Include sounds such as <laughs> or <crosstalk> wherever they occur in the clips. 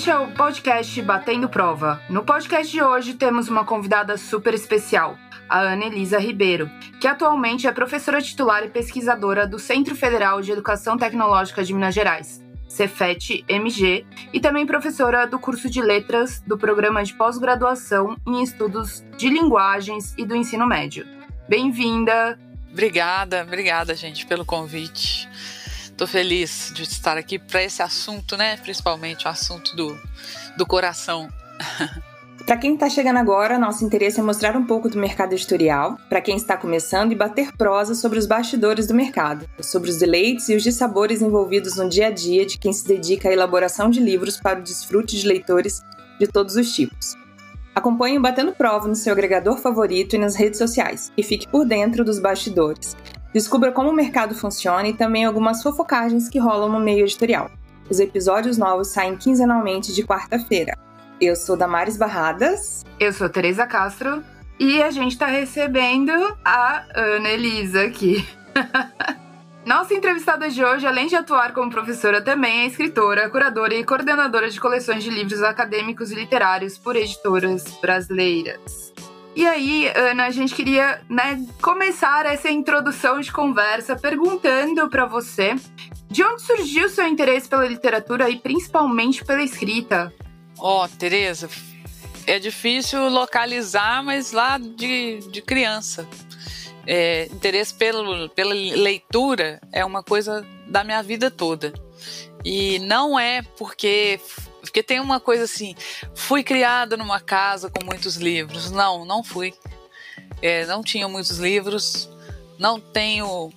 Este é o podcast Batendo Prova. No podcast de hoje temos uma convidada super especial, a Ana Elisa Ribeiro, que atualmente é professora titular e pesquisadora do Centro Federal de Educação Tecnológica de Minas Gerais, Cefet MG, e também professora do curso de Letras do Programa de Pós-Graduação em Estudos de Linguagens e do Ensino Médio. Bem-vinda! Obrigada, obrigada, gente, pelo convite. Estou feliz de estar aqui para esse assunto, né? Principalmente o assunto do, do coração. <laughs> Para quem está chegando agora, nosso interesse é mostrar um pouco do mercado editorial, para quem está começando e bater prosa sobre os bastidores do mercado, sobre os deleites e os dissabores envolvidos no dia a dia de quem se dedica à elaboração de livros para o desfrute de leitores de todos os tipos. Acompanhe o Batendo Prova no seu agregador favorito e nas redes sociais e fique por dentro dos bastidores. Descubra como o mercado funciona e também algumas fofocagens que rolam no meio editorial. Os episódios novos saem quinzenalmente de quarta-feira. Eu sou Damares Barradas. Eu sou Teresa Castro. E a gente está recebendo a Ana Elisa aqui. <laughs> Nossa entrevistada de hoje, além de atuar como professora, também é escritora, curadora e coordenadora de coleções de livros acadêmicos e literários por editoras brasileiras. E aí, Ana, a gente queria né, começar essa introdução de conversa perguntando para você de onde surgiu seu interesse pela literatura e principalmente pela escrita. Ó, oh, Tereza, é difícil localizar, mas lá de, de criança. É, interesse pelo, pela leitura é uma coisa da minha vida toda. E não é porque porque tem uma coisa assim, fui criada numa casa com muitos livros. Não, não fui. É, não tinha muitos livros. Não tenho.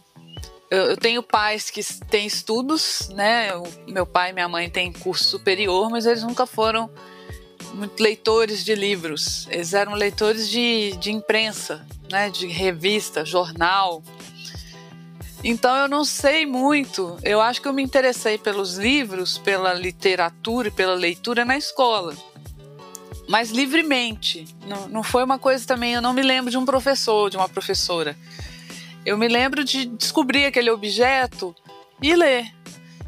Eu, eu tenho pais que têm estudos, né? O, meu pai e minha mãe têm curso superior, mas eles nunca foram leitores de livros. Eles eram leitores de, de imprensa, né? De revista, jornal. Então eu não sei muito. Eu acho que eu me interessei pelos livros, pela literatura e pela leitura na escola. Mas livremente. Não, não foi uma coisa também. Eu não me lembro de um professor, de uma professora. Eu me lembro de descobrir aquele objeto e ler.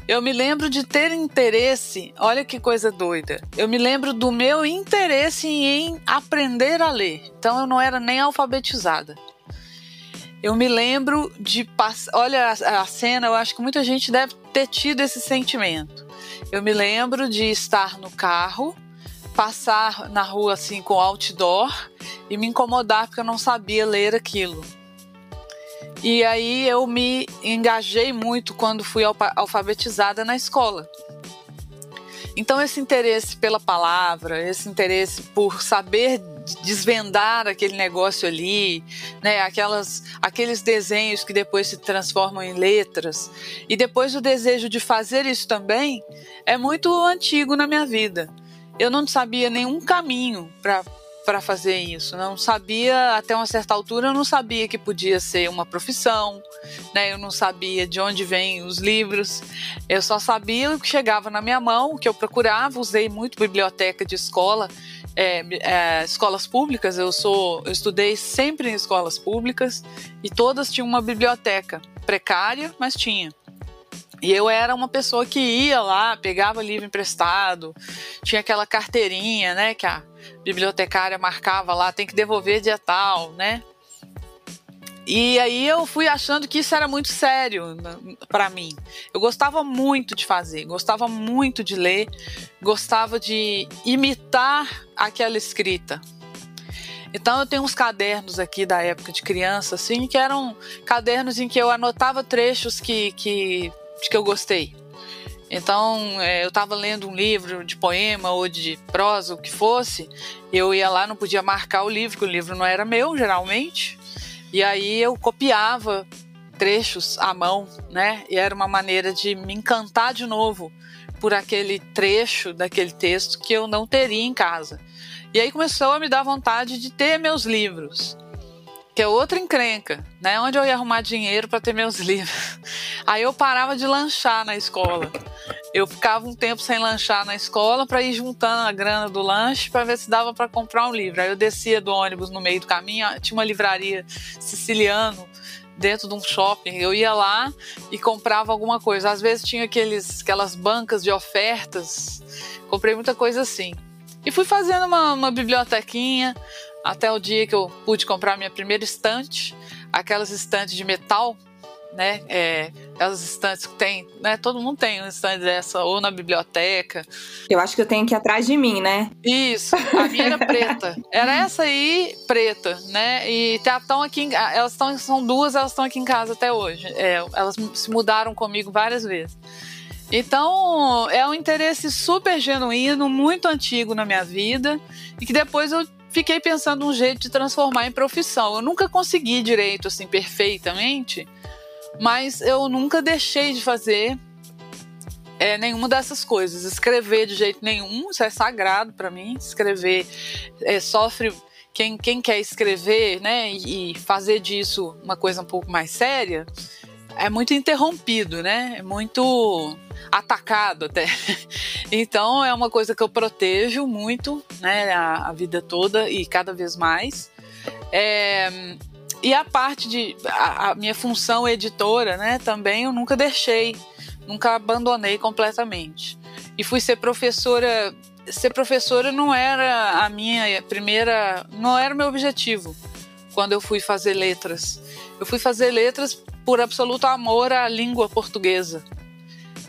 Eu me lembro de ter interesse, olha que coisa doida. Eu me lembro do meu interesse em aprender a ler. Então eu não era nem alfabetizada. Eu me lembro de passar. Olha a, a cena, eu acho que muita gente deve ter tido esse sentimento. Eu me lembro de estar no carro, passar na rua assim com outdoor e me incomodar porque eu não sabia ler aquilo. E aí eu me engajei muito quando fui alfabetizada na escola. Então esse interesse pela palavra, esse interesse por saber desvendar aquele negócio ali, né? Aquelas, aqueles desenhos que depois se transformam em letras. E depois o desejo de fazer isso também é muito antigo na minha vida. Eu não sabia nenhum caminho para para fazer isso. Não sabia, até uma certa altura, eu não sabia que podia ser uma profissão, né? Eu não sabia de onde vêm os livros. Eu só sabia o que chegava na minha mão, o que eu procurava. Usei muito biblioteca de escola é, é, escolas públicas, eu sou, eu estudei sempre em escolas públicas e todas tinham uma biblioteca precária, mas tinha. E eu era uma pessoa que ia lá, pegava livro emprestado, tinha aquela carteirinha, né, que a bibliotecária marcava lá, tem que devolver dia tal, né? E aí eu fui achando que isso era muito sério para mim. Eu gostava muito de fazer, gostava muito de ler, gostava de imitar aquela escrita. Então eu tenho uns cadernos aqui da época de criança, assim, que eram cadernos em que eu anotava trechos que, que, que eu gostei. Então, é, eu estava lendo um livro de poema ou de prosa, o que fosse, eu ia lá, não podia marcar o livro, porque o livro não era meu, geralmente. E aí eu copiava trechos à mão, né? E era uma maneira de me encantar de novo por aquele trecho daquele texto que eu não teria em casa. E aí começou a me dar vontade de ter meus livros que é outra encrenca, né? Onde eu ia arrumar dinheiro para ter meus <laughs> livros. Aí eu parava de lanchar na escola. Eu ficava um tempo sem lanchar na escola para ir juntando a grana do lanche para ver se dava para comprar um livro. Aí eu descia do ônibus no meio do caminho, tinha uma livraria siciliano dentro de um shopping. Eu ia lá e comprava alguma coisa. Às vezes tinha aqueles, aquelas bancas de ofertas. Comprei muita coisa assim. E fui fazendo uma, uma bibliotequinha até o dia que eu pude comprar minha primeira estante, aquelas estantes de metal, né? É, aquelas estantes que tem, né? Todo mundo tem uma estante dessa, ou na biblioteca. Eu acho que eu tenho aqui atrás de mim, né? Isso, a minha era preta. Era essa aí, preta, né? E estão tá, aqui, elas estão, são duas, elas estão aqui em casa até hoje. É, elas se mudaram comigo várias vezes. Então, é um interesse super genuíno, muito antigo na minha vida, e que depois eu fiquei pensando um jeito de transformar em profissão. Eu nunca consegui direito, assim, perfeitamente, mas eu nunca deixei de fazer é, nenhuma dessas coisas. Escrever de jeito nenhum, isso é sagrado para mim. Escrever é, sofre. Quem, quem quer escrever né, e fazer disso uma coisa um pouco mais séria é muito interrompido, né? É muito atacado até. <laughs> Então é uma coisa que eu protejo muito, né, a, a vida toda e cada vez mais. É, e a parte de a, a, minha função editora, né, também eu nunca deixei, nunca abandonei completamente. E fui ser professora. Ser professora não era a minha primeira, não era o meu objetivo quando eu fui fazer letras. Eu fui fazer letras por absoluto amor à língua portuguesa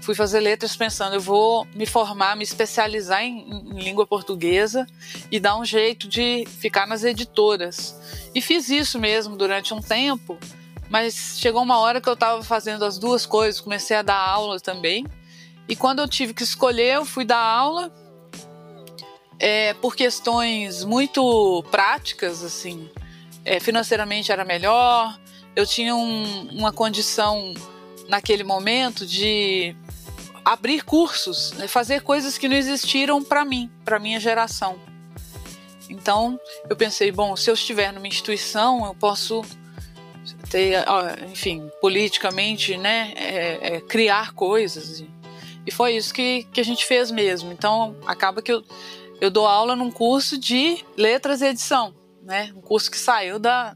fui fazer letras pensando, eu vou me formar, me especializar em, em, língua portuguesa e dar um jeito de ficar nas editoras. E fiz isso mesmo durante um tempo, mas chegou uma hora que eu estava fazendo as duas coisas, comecei a dar aula também. E quando eu tive que escolher, eu fui dar aula é, por questões muito práticas, assim. É, financeiramente era melhor, eu tinha um, uma condição naquele momento de abrir cursos, né, fazer coisas que não existiram para mim, para minha geração. Então eu pensei, bom, se eu estiver numa instituição, eu posso ter, enfim, politicamente, né, é, é, criar coisas. E foi isso que, que a gente fez mesmo. Então acaba que eu, eu dou aula num curso de letras e edição, né, um curso que saiu da,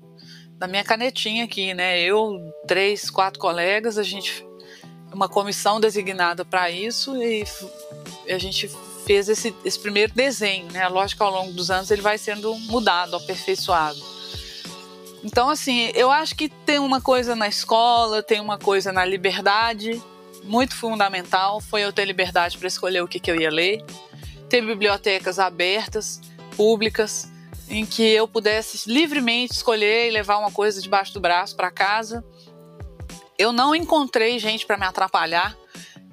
da minha canetinha aqui, né, eu, três, quatro colegas, a gente uma comissão designada para isso e a gente fez esse, esse primeiro desenho, né? Lógico que ao longo dos anos ele vai sendo mudado, aperfeiçoado. Então, assim, eu acho que tem uma coisa na escola, tem uma coisa na liberdade, muito fundamental. Foi eu ter liberdade para escolher o que, que eu ia ler, ter bibliotecas abertas, públicas, em que eu pudesse livremente escolher e levar uma coisa debaixo do braço para casa eu não encontrei gente para me atrapalhar.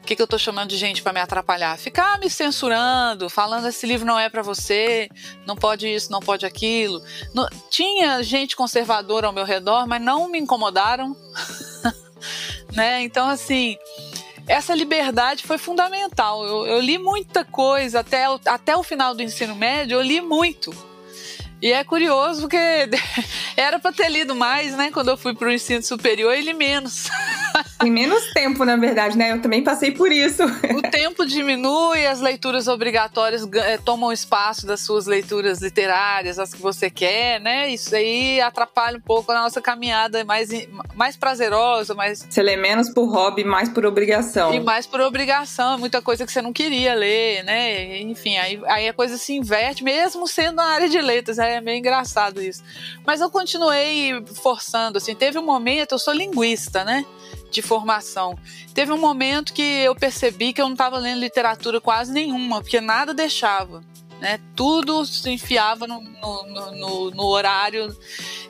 O que, que eu estou chamando de gente para me atrapalhar? Ficar me censurando, falando esse livro não é para você, não pode isso, não pode aquilo. Não, tinha gente conservadora ao meu redor, mas não me incomodaram. <laughs> né? Então, assim, essa liberdade foi fundamental. Eu, eu, li muita coisa até, até o final do ensino médio, eu li muito. E é curioso porque <laughs> era para ter lido mais, né? Quando eu fui para o ensino superior, ele menos. <laughs> Em menos tempo, na verdade, né? Eu também passei por isso. O tempo diminui, as leituras obrigatórias é, tomam espaço das suas leituras literárias, as que você quer, né? Isso aí atrapalha um pouco a nossa caminhada mais, mais prazerosa, mais. Você lê menos por hobby, mais por obrigação. E mais por obrigação, é muita coisa que você não queria ler, né? Enfim, aí, aí a coisa se inverte, mesmo sendo na área de letras, é meio engraçado isso. Mas eu continuei forçando, assim. Teve um momento, eu sou linguista, né? De formação. Teve um momento que eu percebi que eu não estava lendo literatura quase nenhuma, porque nada deixava. né? Tudo se enfiava no, no, no, no, horário.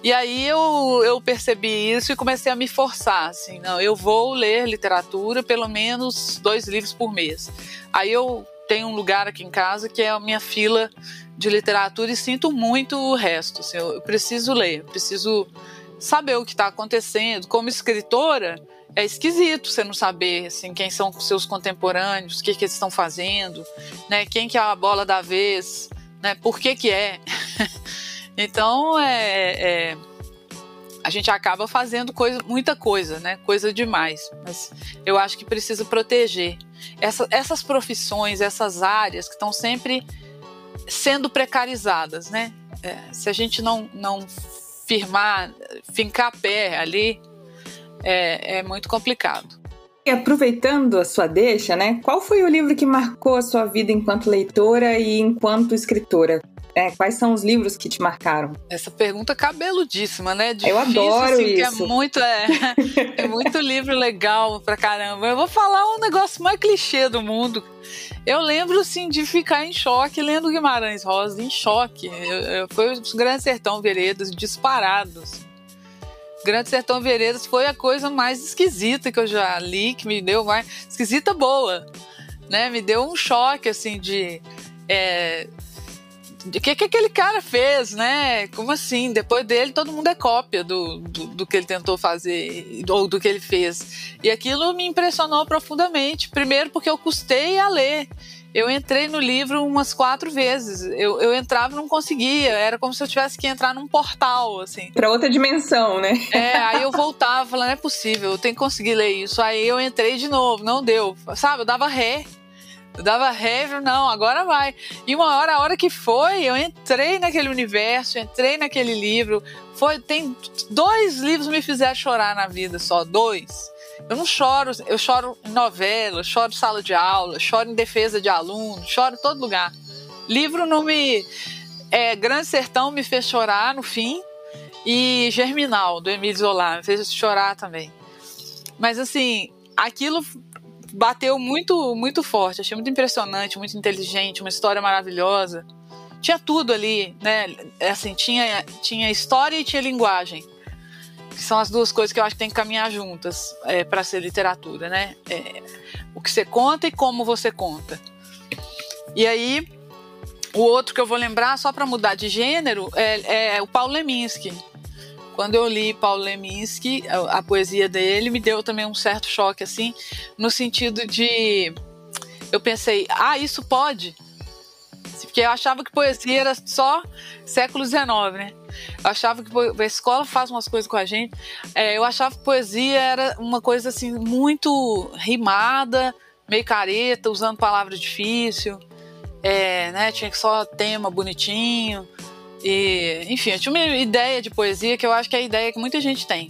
E aí eu, eu percebi isso e comecei a me forçar, assim, não, eu vou ler literatura pelo menos dois livros por mês. Aí eu tenho um lugar aqui em casa que é a minha fila de literatura e sinto muito o resto. Assim, eu preciso ler, preciso saber o que está acontecendo. Como escritora, é esquisito você não saber assim, quem são os seus contemporâneos, o que, que eles estão fazendo, né? quem que é a bola da vez, né? por que, que é. <laughs> então, é, é, a gente acaba fazendo coisa, muita coisa, né? coisa demais. Mas eu acho que precisa proteger. Essa, essas profissões, essas áreas que estão sempre sendo precarizadas. Né? É, se a gente não, não firmar, fincar pé ali, é, é muito complicado. E aproveitando a sua deixa, né? Qual foi o livro que marcou a sua vida enquanto leitora e enquanto escritora? É, quais são os livros que te marcaram? Essa pergunta cabeludíssima, né? Difícil, eu adoro assim, isso. É muito, é, é muito livro legal pra caramba. Eu vou falar um negócio mais clichê do mundo. Eu lembro, assim, de ficar em choque lendo Guimarães Rosa, em choque. Eu, eu, foi os Grandes Sertão Veredas disparados. Grande Sertão Veredas foi a coisa mais esquisita que eu já li, que me deu mais. esquisita boa, né? Me deu um choque, assim, de. É, de que que aquele cara fez, né? Como assim? Depois dele, todo mundo é cópia do, do, do, que ele tentou fazer ou do que ele fez. E aquilo me impressionou profundamente. Primeiro, porque eu custei a ler eu entrei no livro umas quatro vezes. Eu, eu entrava e não conseguia. Era como se eu tivesse que entrar num portal, assim. Pra outra dimensão, né? É, aí eu voltava falando, não é possível, eu tenho que conseguir ler isso. Aí eu entrei de novo, não deu. Sabe, eu dava ré. Eu dava ré, não, agora vai. E uma hora, a hora que foi, eu entrei naquele universo, entrei naquele livro. Foi, tem dois livros me fizeram chorar na vida só, dois. Eu não choro, eu choro em novela, choro em sala de aula, choro em defesa de aluno, choro em todo lugar. Livro não me. É, Grande Sertão me fez chorar no fim, e Germinal, do Emílio Zola, me fez chorar também. Mas assim, aquilo bateu muito, muito forte. Achei muito impressionante, muito inteligente, uma história maravilhosa. Tinha tudo ali, né? Assim, tinha, tinha história e tinha linguagem que são as duas coisas que eu acho que tem que caminhar juntas é, para ser literatura, né? É, o que você conta e como você conta. E aí, o outro que eu vou lembrar, só para mudar de gênero, é, é, o Paulo Leminski. Quando eu li Paulo Leminski, a, a poesia dele me deu também um certo choque, assim, no sentido de. Eu pensei, ah, isso pode? Porque eu achava que poesia era só século XIX, né? Eu achava que a escola faz umas coisas com a gente. É, eu achava que poesia era uma coisa assim muito rimada, meio careta, usando palavras difíceis. É, né? Tinha só tema bonitinho. E, enfim, eu tinha uma ideia de poesia que eu acho que é a ideia que muita gente tem.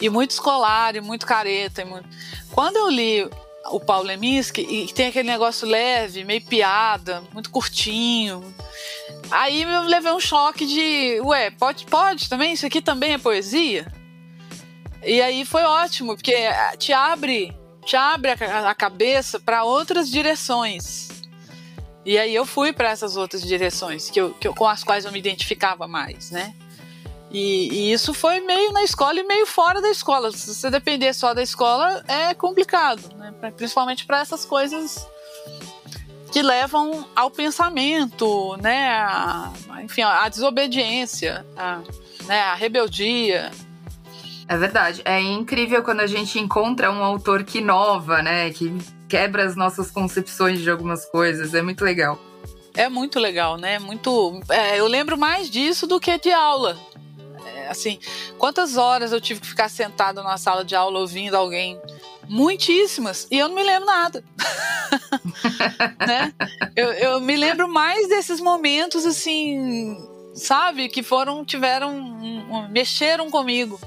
E muito escolar, e muito careta. E muito... Quando eu li o Paulo Leminski e tem aquele negócio leve, meio piada, muito curtinho. Aí eu levei um choque de, ué, pode, pode também? Isso aqui também é poesia? E aí foi ótimo, porque te abre, te abre a, a cabeça para outras direções. E aí eu fui para essas outras direções que eu, que eu, com as quais eu me identificava mais, né? E, e, isso foi meio na escola e meio fora da escola. Se você depender só da escola, é complicado, né? principalmente para essas coisas que levam ao pensamento, né? A, enfim, a desobediência, a, né? a rebeldia. É verdade. É incrível quando a gente encontra um autor que inova, né? Que quebra as nossas concepções de algumas coisas. É muito legal. É muito legal, né? Muito. É, eu lembro mais disso do que de aula assim, quantas horas eu tive que ficar sentada na sala de aula ouvindo alguém? Muitíssimas. E eu não me lembro nada. <laughs> né? Eu, eu me lembro mais desses momentos, assim, sabe? Que foram, tiveram, um, mexeram comigo.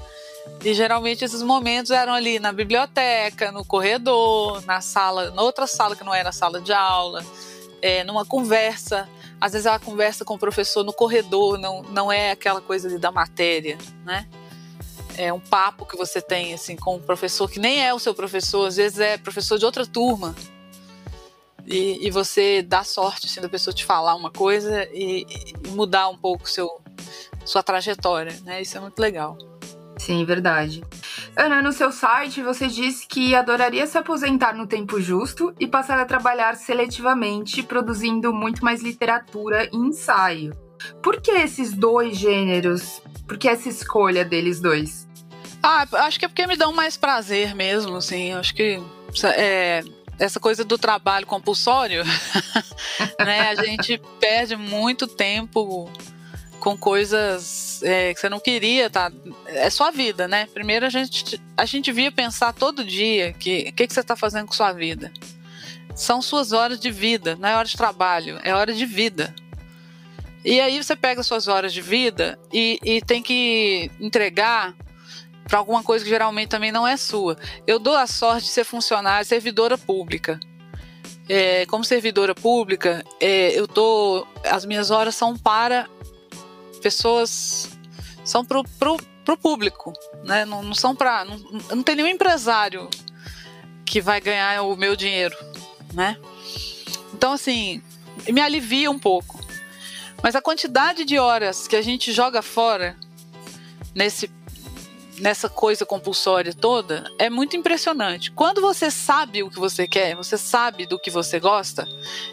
E geralmente esses momentos eram ali na biblioteca, no corredor, na sala, na outra sala que não era sala de aula, é, numa conversa às vezes ela conversa com o professor no corredor, não, não é aquela coisa ali da matéria, né? É um papo que você tem assim com um professor que nem é o seu professor, às vezes é professor de outra turma. e, e, você dá sorte assim, da pessoa te falar uma coisa e, e, mudar um pouco seu, sua trajetória, né? Isso é muito legal. Sim, verdade. Ana, no seu site você disse que adoraria se aposentar no tempo justo e passar a trabalhar seletivamente, produzindo muito mais literatura e ensaio. Por que esses dois gêneros? Por que essa escolha deles dois? Ah, acho que é porque me dão mais prazer mesmo, assim. Acho que é, essa coisa do trabalho compulsório, <laughs> né? A gente perde muito tempo com coisas é, que você não queria, tá? É sua vida, né? Primeiro a gente, a gente via pensar todo dia que o que, que você está fazendo com sua vida. São suas horas de vida, não é hora de trabalho, é hora de vida. E aí você pega suas horas de vida e, e tem que entregar para alguma coisa que geralmente também não é sua. Eu dou a sorte de ser funcionária, servidora pública. É, como servidora pública, é, eu tô, as minhas horas são para pessoas, são pro, pro, pro público, né? Não, não são para, não, não tem nenhum empresário que vai ganhar o meu dinheiro, né? Então assim, me alivia um pouco. Mas a quantidade de horas que a gente joga fora nesse nessa coisa compulsória toda é muito impressionante. Quando você sabe o que você quer, você sabe do que você gosta,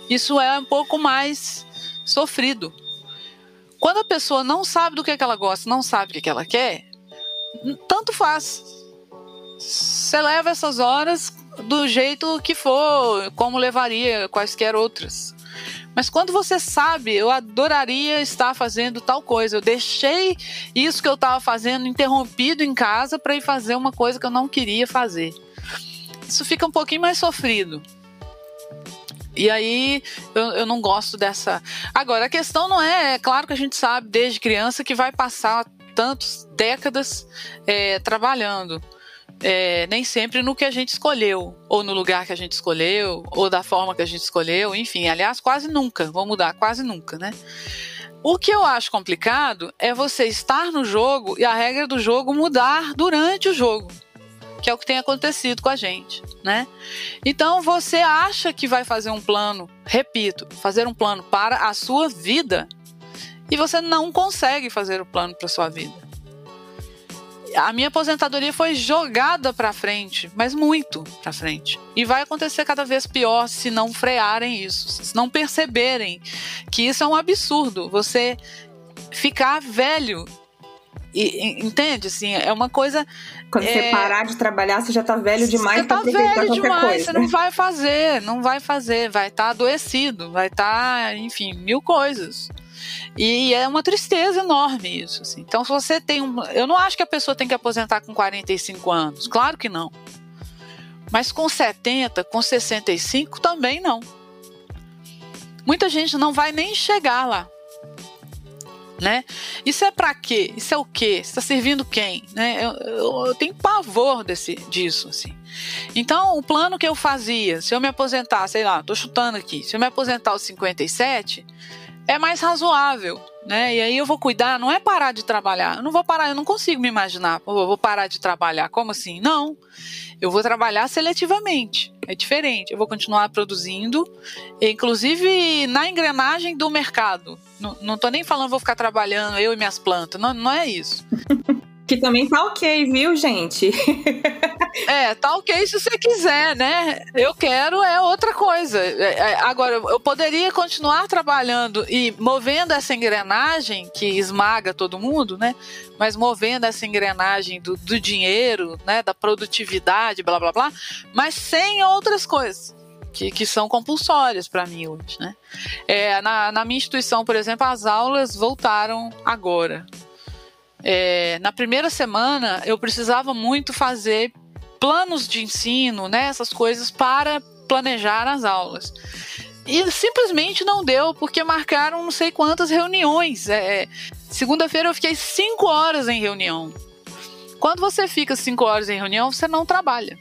isso é um pouco mais sofrido. Quando a pessoa não sabe do que, é que ela gosta, não sabe o que, é que ela quer, tanto faz. Você leva essas horas do jeito que for, como levaria quaisquer outras. Mas quando você sabe, eu adoraria estar fazendo tal coisa. Eu deixei isso que eu estava fazendo interrompido em casa para ir fazer uma coisa que eu não queria fazer. Isso fica um pouquinho mais sofrido. E aí eu, eu não gosto dessa. Agora, a questão não é, é claro que a gente sabe desde criança que vai passar tantas décadas é, trabalhando é, nem sempre no que a gente escolheu, ou no lugar que a gente escolheu, ou da forma que a gente escolheu, enfim, aliás, quase nunca, vou mudar, quase nunca, né? O que eu acho complicado é você estar no jogo e a regra do jogo mudar durante o jogo, que é o que tem acontecido com a gente, né? Então você acha que vai fazer um plano, repito, fazer um plano para a sua vida e você não consegue fazer o plano para sua vida a minha aposentadoria foi jogada para frente, mas muito para frente. E vai acontecer cada vez pior se não frearem isso, se não perceberem que isso é um absurdo. Você ficar velho e, entende? Assim, é uma coisa. Quando é... você parar de trabalhar, você já tá velho demais você tá velho demais, coisa. você não vai fazer, não vai fazer, vai estar tá adoecido, vai estar, tá, enfim, mil coisas. E é uma tristeza enorme isso. Assim. Então, se você tem um. Eu não acho que a pessoa tem que aposentar com 45 anos. Claro que não. Mas com 70, com 65, também não. Muita gente não vai nem chegar lá. Né? Isso é para quê? Isso é o quê? Está servindo quem? Né? Eu, eu, eu, tenho pavor desse, disso, assim. Então, o plano que eu fazia, se eu me aposentar, sei lá, tô chutando aqui, se eu me aposentar aos 57, é mais razoável, né? E aí eu vou cuidar, não é parar de trabalhar. Eu não vou parar, eu não consigo me imaginar, vou parar de trabalhar. Como assim? Não. Eu vou trabalhar seletivamente. É diferente. Eu vou continuar produzindo, inclusive na engrenagem do mercado. Não, não tô nem falando vou ficar trabalhando eu e minhas plantas. Não, não é isso. <laughs> Que também tá ok, viu, gente? <laughs> é, tá ok se você quiser, né? Eu quero é outra coisa. É, é, agora, eu poderia continuar trabalhando e movendo essa engrenagem que esmaga todo mundo, né? Mas movendo essa engrenagem do, do dinheiro, né? Da produtividade, blá blá blá, mas sem outras coisas. Que, que, são compulsórias para mim hoje. Né? É, na, na, minha instituição, por exemplo, as aulas voltaram agora. É, na primeira semana, eu precisava muito fazer planos de ensino, né, essas coisas para planejar as aulas. E simplesmente não deu, porque marcaram não sei quantas reuniões. É, Segunda-feira eu fiquei cinco horas em reunião. Quando você fica cinco horas em reunião, você não trabalha.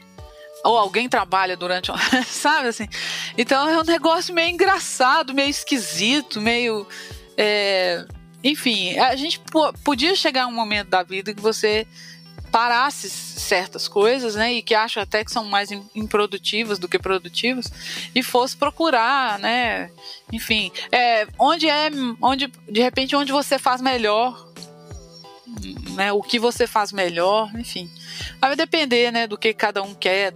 Ou alguém trabalha durante. <laughs> Sabe assim? Então é um negócio meio engraçado, meio esquisito, meio. É, enfim, a gente podia chegar um momento da vida que você parasse certas coisas, né, e que acho até que são mais improdutivas do que produtivas, e fosse procurar, né, enfim, é, onde é, onde de repente onde você faz melhor, né, o que você faz melhor, enfim, vai depender, né, do que cada um quer.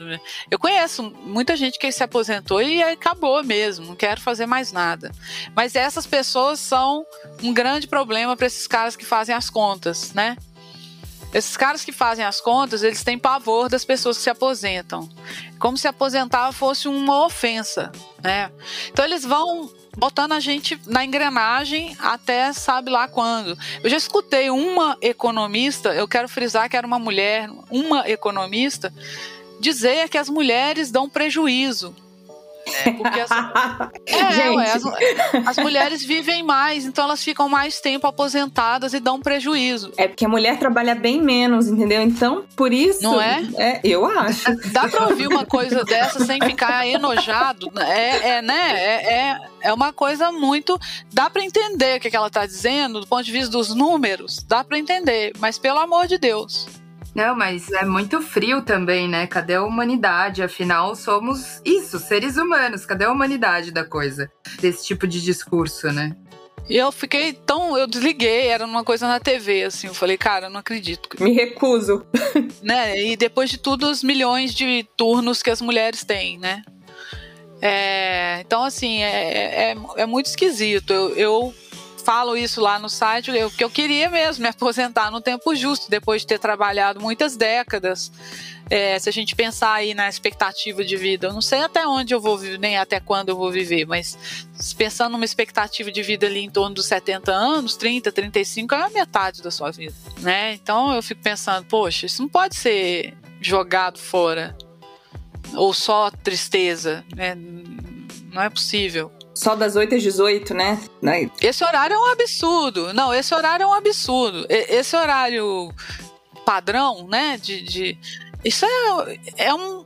Eu conheço muita gente que se aposentou e acabou mesmo, não quero fazer mais nada. Mas essas pessoas são um grande problema para esses caras que fazem as contas, né? Esses caras que fazem as contas, eles têm pavor das pessoas que se aposentam. Como se aposentar fosse uma ofensa, né? Então eles vão botando a gente na engrenagem até sabe lá quando. Eu já escutei uma economista, eu quero frisar que era uma mulher, uma economista, dizer que as mulheres dão prejuízo é, porque as, <laughs> é, ué, as, as, mulheres vivem mais, então elas ficam mais tempo aposentadas e dão prejuízo. É porque a mulher trabalha bem menos, entendeu? Então, por isso. Não é? é eu acho. Dá pra ouvir uma coisa dessa sem ficar enojado? É, é né? É, é, é uma coisa muito. Dá para entender o que, que ela tá dizendo, do ponto de vista dos números, dá para entender, mas pelo amor de Deus. Não, mas é muito frio também, né? Cadê a humanidade? Afinal, somos isso, seres humanos. Cadê a humanidade da coisa? Desse tipo de discurso, né? E eu fiquei tão. Eu desliguei, era uma coisa na TV, assim. Eu falei, cara, eu não acredito. Me recuso. <laughs> né? E depois de tudo, os milhões de turnos que as mulheres têm, né? É, então, assim, é, é, é muito esquisito. Eu, eu falo isso lá no site, eu, que eu queria mesmo me <laughs> aposentar no tempo justo, depois de ter trabalhado muitas décadas. É, se a gente pensar aí na expectativa de vida, eu não sei até onde eu vou viver, nem até quando eu vou viver, mas pensando numa expectativa de vida ali em torno dos 70 anos, 30, 35, é a metade da sua vida, né? Então eu fico pensando, poxa, isso não pode ser jogado fora ou só tristeza, né? Não é possível. Só das 8 às 18, né? Esse horário é um absurdo. Não, esse horário é um absurdo. Esse horário padrão, né? De, de... Isso é, é um.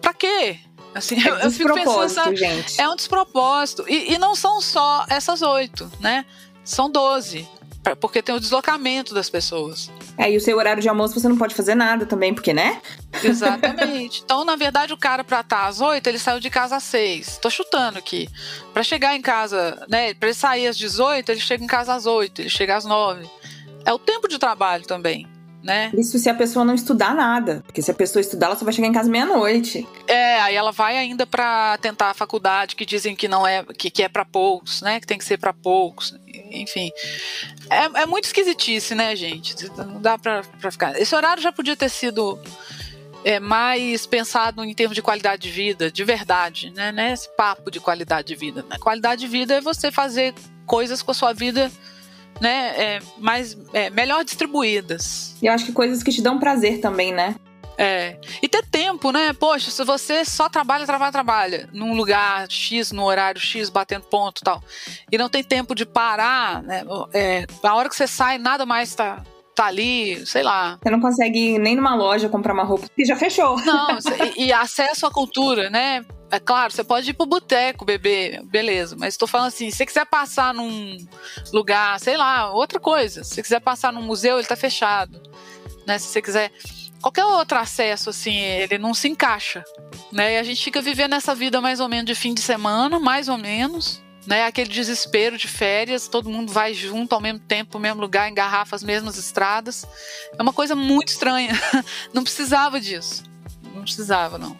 Pra quê? Assim, é eu, eu fico pensando, gente. É um despropósito. E, e não são só essas oito, né? São doze porque tem o deslocamento das pessoas. É, e o seu horário de almoço você não pode fazer nada também, porque, né? Exatamente. <laughs> então, na verdade, o cara pra estar às 8, ele saiu de casa às 6. Tô chutando aqui. Pra chegar em casa, né? Pra ele sair às 18, ele chega em casa às 8, ele chega às 9. É o tempo de trabalho também né? Isso se a pessoa não estudar nada. Porque se a pessoa estudar, ela só vai chegar em casa meia-noite. É, aí ela vai ainda para tentar a faculdade, que dizem que não é, que, que é para poucos, né? Que tem que ser para poucos. Enfim. É, é muito esquisitice, né, gente? Não dá pra, pra ficar. Esse horário já podia ter sido é, mais pensado em termos de qualidade de vida, de verdade, né? É esse papo de qualidade de vida. Né? Qualidade de vida é você fazer coisas com a sua vida né, é, mais, é, melhor distribuídas. E eu acho que coisas que te dão prazer também, né? É. E ter tempo, né? Poxa, se você só trabalha, trabalha, trabalha num lugar X, no horário X, batendo ponto e tal, e não tem tempo de parar, né? É, a hora que você sai, nada mais tá, tá ali, sei lá. Você não consegue ir nem numa loja comprar uma roupa, porque já fechou. Não, <laughs> e, e acesso à cultura, né? É claro, você pode ir pro boteco beber, beleza. Mas estou falando assim, se você quiser passar num lugar, sei lá, outra coisa. Se você quiser passar num museu, ele tá fechado. Né? Se você quiser. Qualquer outro acesso, assim, ele não se encaixa. Né? E a gente fica vivendo essa vida mais ou menos de fim de semana, mais ou menos. Né, aquele desespero de férias, todo mundo vai junto ao mesmo tempo, mesmo lugar, engarrafa as mesmas estradas. É uma coisa muito estranha. <laughs> Não precisava disso. Não precisava, não.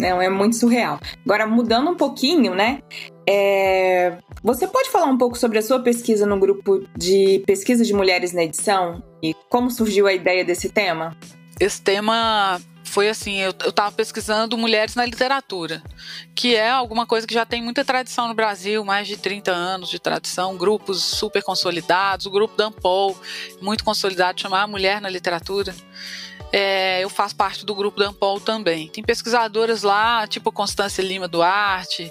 Não, é muito surreal. Agora, mudando um pouquinho, né? É... Você pode falar um pouco sobre a sua pesquisa no grupo de pesquisa de mulheres na edição e como surgiu a ideia desse tema? Esse tema foi assim, eu estava pesquisando mulheres na literatura, que é alguma coisa que já tem muita tradição no Brasil, mais de 30 anos de tradição, grupos super consolidados, o grupo da Ampol, muito consolidado, chamar Mulher na Literatura. É, eu faço parte do grupo da Ampol também. Tem pesquisadoras lá, tipo Constância Lima Duarte,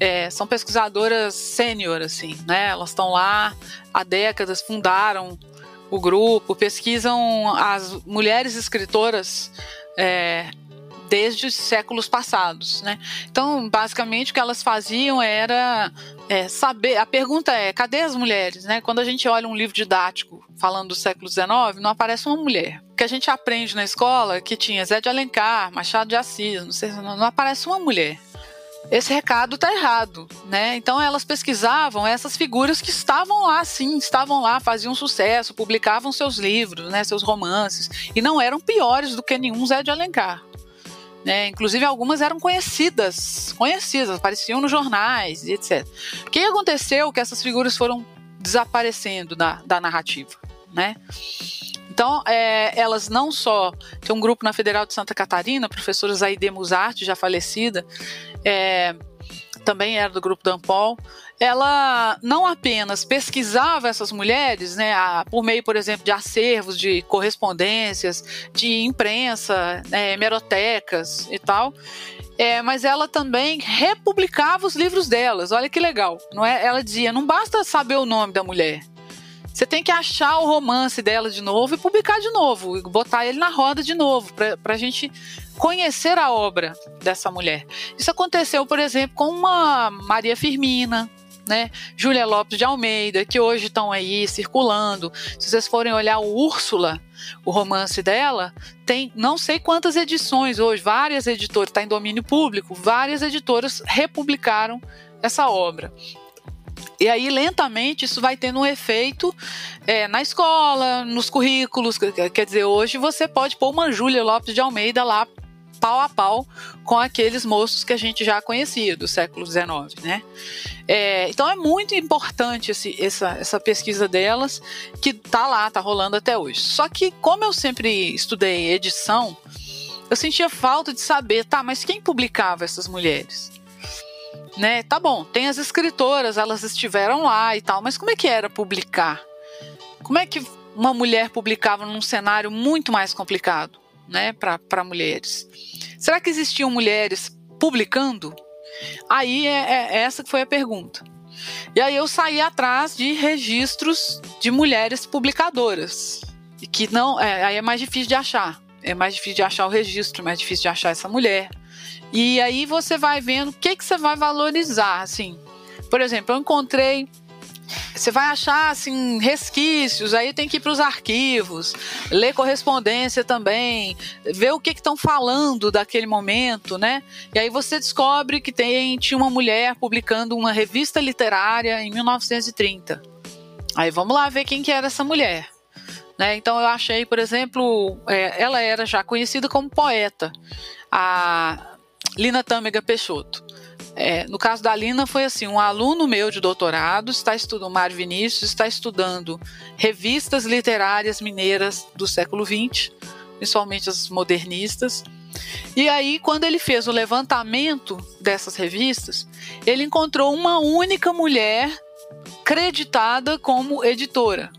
é, são pesquisadoras sênior, assim, né? Elas estão lá há décadas, fundaram o grupo, pesquisam as mulheres escritoras é, desde os séculos passados, né? Então, basicamente, o que elas faziam era é, saber. A pergunta é: cadê as mulheres, né? Quando a gente olha um livro didático falando do século XIX, não aparece uma mulher. que a gente aprende na escola que tinha Zé de Alencar, Machado de Assis, não, sei, não, não aparece uma mulher. Esse recado está errado, né? Então elas pesquisavam essas figuras que estavam lá, sim, estavam lá, faziam sucesso, publicavam seus livros, né, seus romances, e não eram piores do que nenhum Zé de Alencar. Né? Inclusive algumas eram conhecidas, conhecidas, apareciam nos jornais etc. O que aconteceu que essas figuras foram desaparecendo da, da narrativa, né? Então, é, elas não só. Tem um grupo na Federal de Santa Catarina, professora Zaide Musarte, já falecida, é, também era do grupo da Ampol, ela não apenas pesquisava essas mulheres, né, por meio, por exemplo, de acervos, de correspondências, de imprensa, né, hemerotecas e tal, é, mas ela também republicava os livros delas. Olha que legal, não é? Ela dizia, não basta saber o nome da mulher, você tem que achar o romance dela de novo e publicar de novo, botar ele na roda de novo, para a gente conhecer a obra dessa mulher. Isso aconteceu, por exemplo, com uma Maria Firmina, né? Júlia Lopes de Almeida, que hoje estão aí circulando. Se vocês forem olhar o Úrsula, o romance dela, tem não sei quantas edições hoje, várias editoras, está em domínio público, várias editoras republicaram essa obra. E aí, lentamente, isso vai tendo um efeito é, na escola, nos currículos. Quer dizer, hoje você pode pôr uma Júlia Lopes de Almeida lá pau a pau com aqueles moços que a gente já conhecia do século XIX, né? É, então é muito importante esse, essa, essa pesquisa delas, que tá lá, tá rolando até hoje. Só que, como eu sempre estudei edição, eu sentia falta de saber, tá, mas quem publicava essas mulheres? né? Tá bom, tem as escritoras, elas estiveram lá e tal, mas como é que era publicar? Como é que uma mulher publicava num cenário muito mais complicado, né, para mulheres? Será que existiam mulheres publicando? Aí é, é, essa que foi a pergunta. E aí eu saí atrás de registros de mulheres publicadoras, que não, é, aí é mais difícil de achar. É mais difícil de achar o registro, mais difícil de achar essa mulher. E aí você vai vendo o que, que você vai valorizar, assim. Por exemplo, eu encontrei você vai achar assim resquícios, aí tem que ir para os arquivos, ler correspondência também, ver o que estão falando daquele momento, né? E aí você descobre que tem tinha uma mulher publicando uma revista literária em 1930. Aí vamos lá ver quem que era essa mulher. Né? Então eu achei, por exemplo, é, ela era já conhecida como poeta. A Lina Tâmega Peixoto. É, no caso da Lina foi assim, um aluno meu de doutorado está estudando, Mário Vinícius, está estudando revistas literárias mineiras do século XX, principalmente as modernistas. E aí, quando ele fez o levantamento dessas revistas, ele encontrou uma única mulher creditada como editora.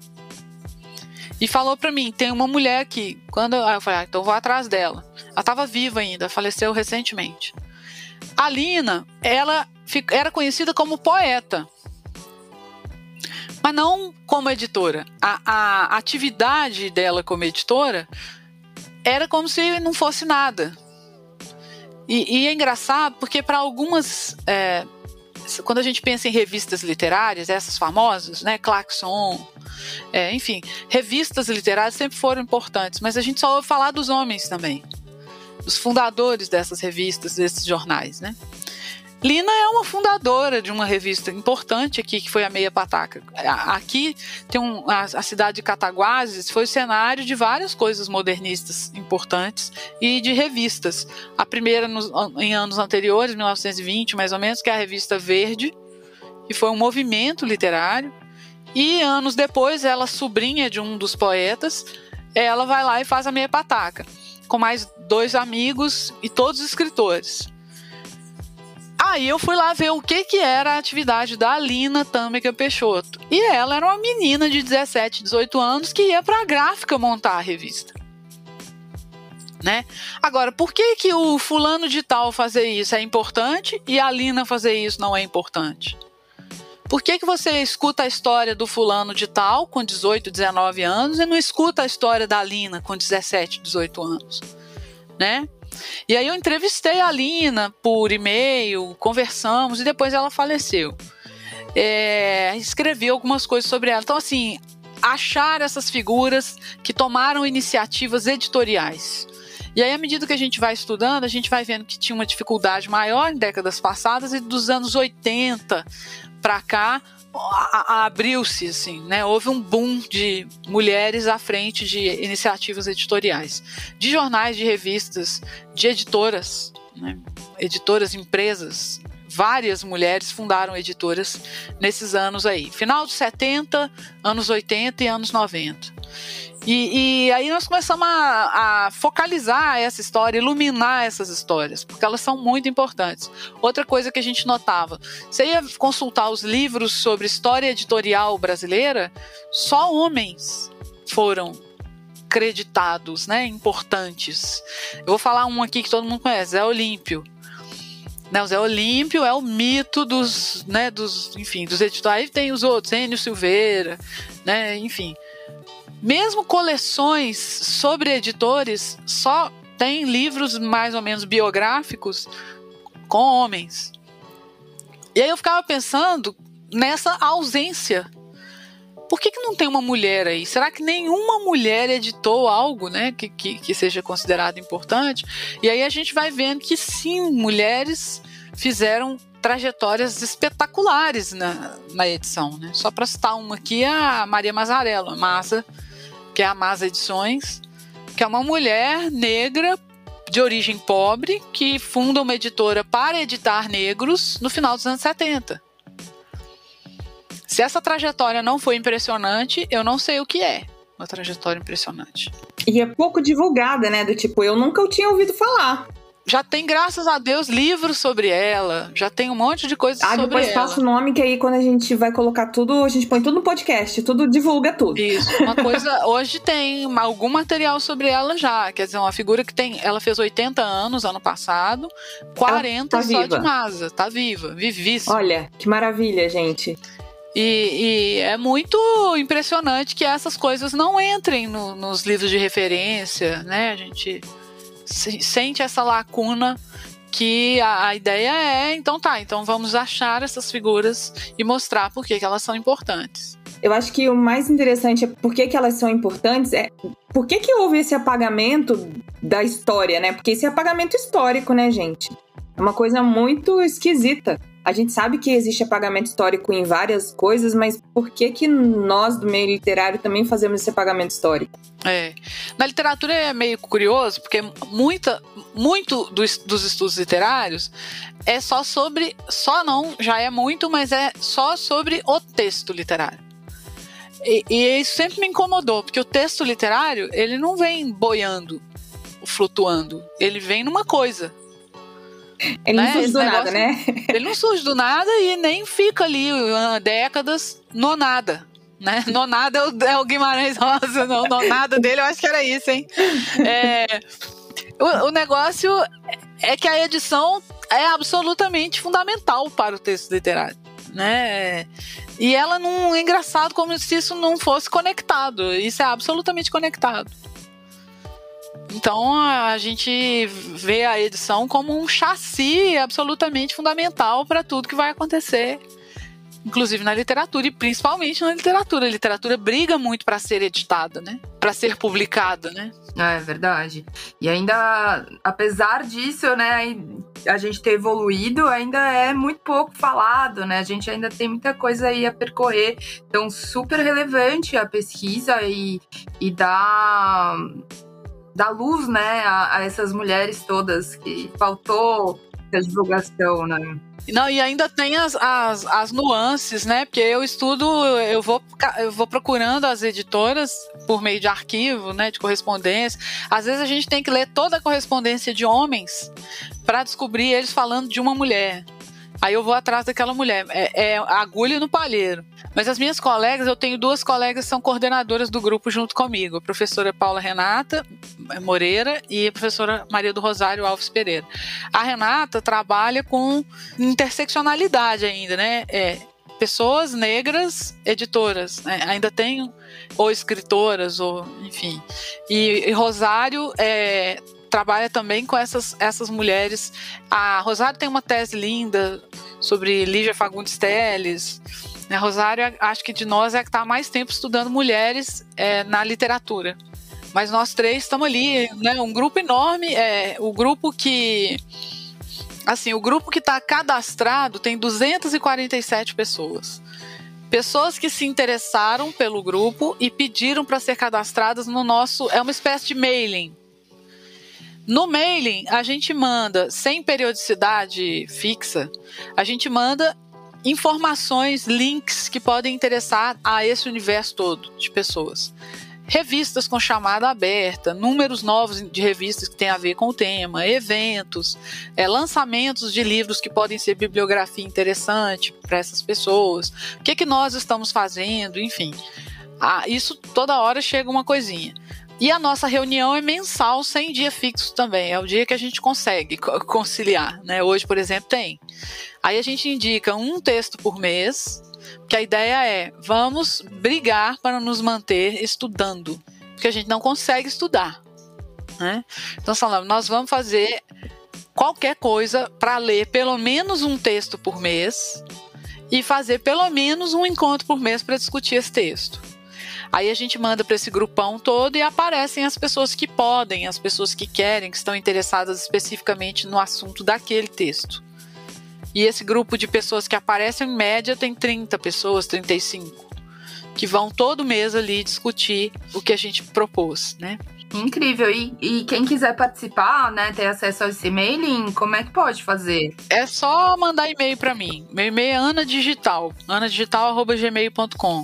E falou para mim, tem uma mulher aqui. Quando eu falei, ah, então vou atrás dela. Ela estava viva ainda, faleceu recentemente. A Lina, ela era conhecida como poeta, mas não como editora. A, a atividade dela como editora era como se não fosse nada. E, e é engraçado porque para algumas é, quando a gente pensa em revistas literárias, essas famosas, né, Claxon, é, enfim, revistas literárias sempre foram importantes, mas a gente só ouve falar dos homens também os fundadores dessas revistas, desses jornais, né? Lina é uma fundadora de uma revista importante aqui, que foi a Meia Pataca. Aqui tem um, a, a, cidade de Cataguases foi cenário de várias coisas modernistas importantes e de revistas. A primeira nos, em anos anteriores, 1920 mais ou menos, que é a revista Verde, que foi um movimento literário. E anos depois, ela sobrinha de um dos poetas, ela vai lá e faz a Meia Pataca com mais dois amigos e todos escritores. Aí eu fui lá ver o que, que era a atividade da Alina Tâmega Peixoto. E ela era uma menina de 17, 18 anos que ia para a gráfica montar a revista. Né? Agora, por que, que o fulano de tal fazer isso é importante e a Alina fazer isso não é importante? Por que, que você escuta a história do fulano de tal com 18, 19 anos e não escuta a história da Lina com 17, 18 anos? Né? E aí eu entrevistei a Lina por e-mail, conversamos e depois ela faleceu. É, escrevi algumas coisas sobre ela. Então, assim, achar essas figuras que tomaram iniciativas editoriais. E aí, à medida que a gente vai estudando, a gente vai vendo que tinha uma dificuldade maior em décadas passadas e dos anos 80 para cá abriu-se, assim, né? Houve um boom de mulheres à frente de iniciativas editoriais, de jornais, de revistas, de editoras, né? editoras, empresas. Várias mulheres fundaram editoras nesses anos aí, final dos 70, anos 80 e anos 90. E, e, aí nós começamos a, a, focalizar essa história, iluminar essas histórias, porque elas são muito importantes. Outra coisa que a gente notava, você ia consultar os livros sobre história editorial brasileira, só homens foram creditados, né, importantes. Eu vou falar um aqui que todo mundo conhece, Zé Olímpio. Né, o Zé Olímpio é o mito dos, né, dos, enfim, dos editores. Aí tem os outros, Enio Silveira, né, enfim. Mesmo coleções sobre editores só tem livros mais ou menos biográficos com homens. E aí eu ficava pensando nessa ausência. Por que, que não tem uma mulher aí? Será que nenhuma mulher editou algo né, que, que, que seja considerado importante? E aí a gente vai vendo que sim, mulheres fizeram trajetórias espetaculares na, na edição. Né? Só para citar uma aqui, a Maria Mazarello, a Massa que é a Masa Edições, que é uma mulher negra de origem pobre que funda uma editora para editar negros no final dos anos 70. Se essa trajetória não foi impressionante, eu não sei o que é uma trajetória impressionante. E é pouco divulgada, né? Do tipo, eu nunca tinha ouvido falar já tem, graças a Deus, livros sobre ela. Já tem um monte de coisas ah, sobre ela. Depois passa o nome que aí quando a gente vai colocar tudo, a gente põe tudo no podcast, tudo divulga tudo. Isso. Uma <laughs> coisa, hoje tem algum material sobre ela já. Quer dizer, uma figura que tem. Ela fez 80 anos ano passado, 40 tá só viva. de masa. Tá viva, vivíssima. Olha, que maravilha, gente. E, e, é muito impressionante que essas coisas não entrem no, nos livros de referência, né? A gente sente essa lacuna que a, a, ideia é, então tá, então vamos achar essas figuras e mostrar por que, que elas são importantes. Eu acho que o mais interessante é por que, que elas são importantes, é por que, que houve esse apagamento da história, né? Porque esse apagamento histórico, né, gente? É uma coisa muito esquisita. A gente sabe que existe apagamento histórico em várias coisas, mas por que que nós do meio literário também fazemos esse apagamento histórico? É. Na literatura é meio curioso, porque muita, muito dos, dos estudos literários é só sobre, só não, já é muito, mas é só sobre o texto literário. E, e isso sempre me incomodou, porque o texto literário, ele não vem boiando, flutuando, ele vem numa coisa. Ele né? não surge do nada, né? Ele não surge do nada e nem fica ali uh, décadas no nada. Né? No nada é o, é o Guimarães Rosa, não, no nada dele, eu acho que era isso, hein? É, o, o negócio é que a edição é absolutamente fundamental para o texto literário. Né? E ela não é engraçado como se isso não fosse conectado. Isso é absolutamente conectado. Então a gente vê a edição como um chassi absolutamente fundamental para tudo que vai acontecer, inclusive na literatura e principalmente na literatura. A literatura briga muito para ser editada, né? Para ser publicada, né? É verdade. E ainda, apesar disso, né, a gente ter evoluído, ainda é muito pouco falado, né? A gente ainda tem muita coisa aí a percorrer. Então, super relevante a pesquisa e, e dá dar luz, né, a, a essas mulheres todas que faltou a divulgação, né? Não, e ainda tem as, as, as, nuances, né? Porque eu estudo, eu vou, eu vou procurando as editoras por meio de arquivo, né? De correspondência. Às vezes a gente tem que ler toda a correspondência de homens para descobrir eles falando de uma mulher. Aí eu vou atrás daquela mulher. É, é, agulha no palheiro. Mas as minhas colegas, eu tenho duas colegas que são coordenadoras do grupo junto comigo. A professora Paula Renata Moreira e a professora Maria do Rosário Alves Pereira. A Renata trabalha com interseccionalidade ainda, né? É, pessoas negras editoras. Né? Ainda tem ou escritoras, ou enfim. E, e Rosário é, trabalha também com essas, essas mulheres. A Rosário tem uma tese linda sobre Lígia Fagundes Teles. A Rosário, acho que de nós é que está há mais tempo estudando mulheres é, na literatura. Mas nós três estamos ali, né? Um grupo enorme, é, o grupo que. Assim, o grupo que está cadastrado tem 247 pessoas. Pessoas que se interessaram pelo grupo e pediram para ser cadastradas no nosso. É uma espécie de mailing. No mailing, a gente manda, sem periodicidade fixa, a gente manda informações, links que podem interessar a esse universo todo de pessoas. Revistas com chamada aberta, números novos de revistas que têm a ver com o tema, eventos, é, lançamentos de livros que podem ser bibliografia interessante para essas pessoas, o que, que nós estamos fazendo, enfim. Ah, isso toda hora chega uma coisinha. E a nossa reunião é mensal, sem dia fixo também. É o dia que a gente consegue conciliar. Né? Hoje, por exemplo, tem. Aí a gente indica um texto por mês, que a ideia é vamos brigar para nos manter estudando. Porque a gente não consegue estudar. Né? Então, falando, nós vamos fazer qualquer coisa para ler pelo menos um texto por mês e fazer pelo menos um encontro por mês para discutir esse texto. Aí a gente manda para esse grupão todo e aparecem as pessoas que podem, as pessoas que querem, que estão interessadas especificamente no assunto daquele texto. E esse grupo de pessoas que aparecem, em média, tem 30 pessoas, 35, que vão todo mês ali discutir o que a gente propôs, né? Incrível. E, e, quem quiser participar, né, ter acesso a esse mailing, como é que pode fazer? É só mandar e-mail para mim. Meu e-mail é anadigital, anadigital.gmail.com.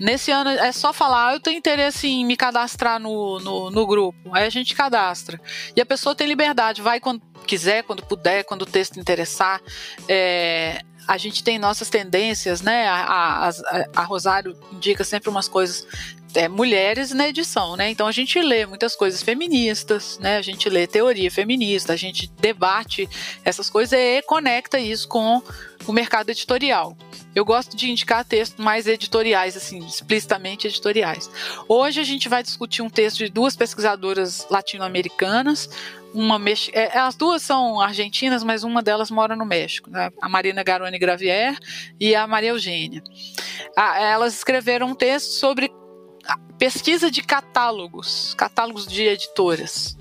Nesse ano é só falar, ah, eu tenho interesse em me cadastrar no, no, no grupo. Aí a gente cadastra. E a pessoa tem liberdade, vai quando quiser, quando puder, quando o texto interessar. É, a gente tem nossas tendências, né? A, a, a, Rosário indica sempre umas coisas é, mulheres na edição, né? Então a gente lê muitas coisas feministas, né? A gente lê teoria feminista, a gente debate essas coisas e conecta isso com o mercado editorial. Eu gosto de indicar textos mais editoriais, assim, explicitamente editoriais. Hoje a gente vai discutir um texto de duas pesquisadoras latino-americanas, uma mex... é, as duas são argentinas, mas uma delas mora no México, né? a Marina Garoni Gravier e a Maria Eugênia. Ah, elas escreveram um texto sobre pesquisa de catálogos, catálogos de editoras.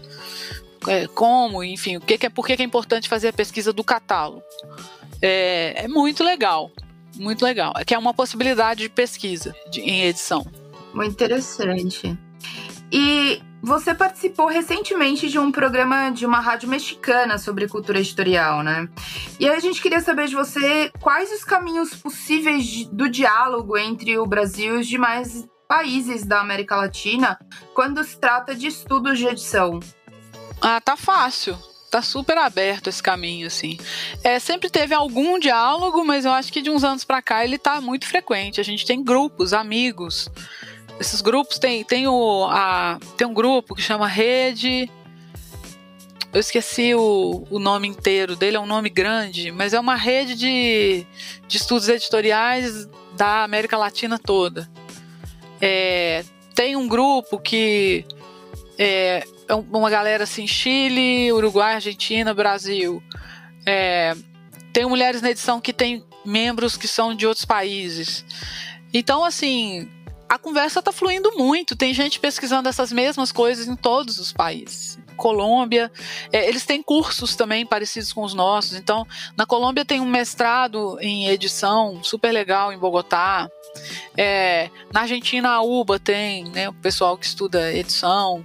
É, como, enfim, o que, que é, por que, que é importante fazer a pesquisa do catálogo. É, é muito legal, muito legal. É que é uma possibilidade de pesquisa de, em edição. Muito interessante. E você participou recentemente de um programa de uma rádio mexicana sobre cultura editorial, né? E aí a gente queria saber de você quais os caminhos possíveis do diálogo entre o Brasil e os demais países da América Latina quando se trata de estudos de edição? Ah, tá fácil. Tá super aberto esse caminho, assim. É, sempre teve algum diálogo, mas eu acho que de uns anos para cá ele tá muito frequente. A gente tem grupos, amigos. Esses grupos tem, tem, o, a, tem um grupo que chama Rede. Eu esqueci o, o nome inteiro dele, é um nome grande, mas é uma rede de, de estudos editoriais da América Latina toda. É, tem um grupo que é, é uma galera assim, Chile, Uruguai, Argentina, Brasil. É, tem mulheres na edição que tem membros que são de outros países. Então, assim, a conversa está fluindo muito. Tem gente pesquisando essas mesmas coisas em todos os países. Colômbia, é, eles têm cursos também parecidos com os nossos. Então, na Colômbia tem um mestrado em edição super legal em Bogotá. É, na Argentina, a UBA tem, né, o pessoal que estuda edição.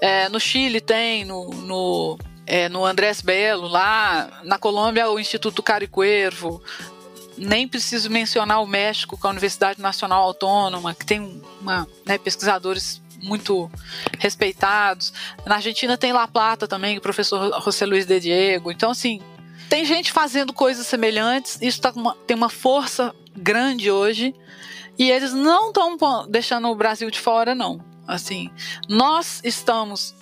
É, no Chile tem, no, no, é, no Andrés Belo, lá. Na Colômbia, o Instituto Caricuervo. Nem preciso mencionar o México, com a Universidade Nacional Autônoma, que tem uma, né, pesquisadores muito respeitados. Na Argentina tem La Plata também, o professor José Luiz de Diego. Então, assim, tem gente fazendo coisas semelhantes, isso tá uma, tem uma força grande hoje. E eles não estão deixando o Brasil de fora, não. Assim, nós estamos.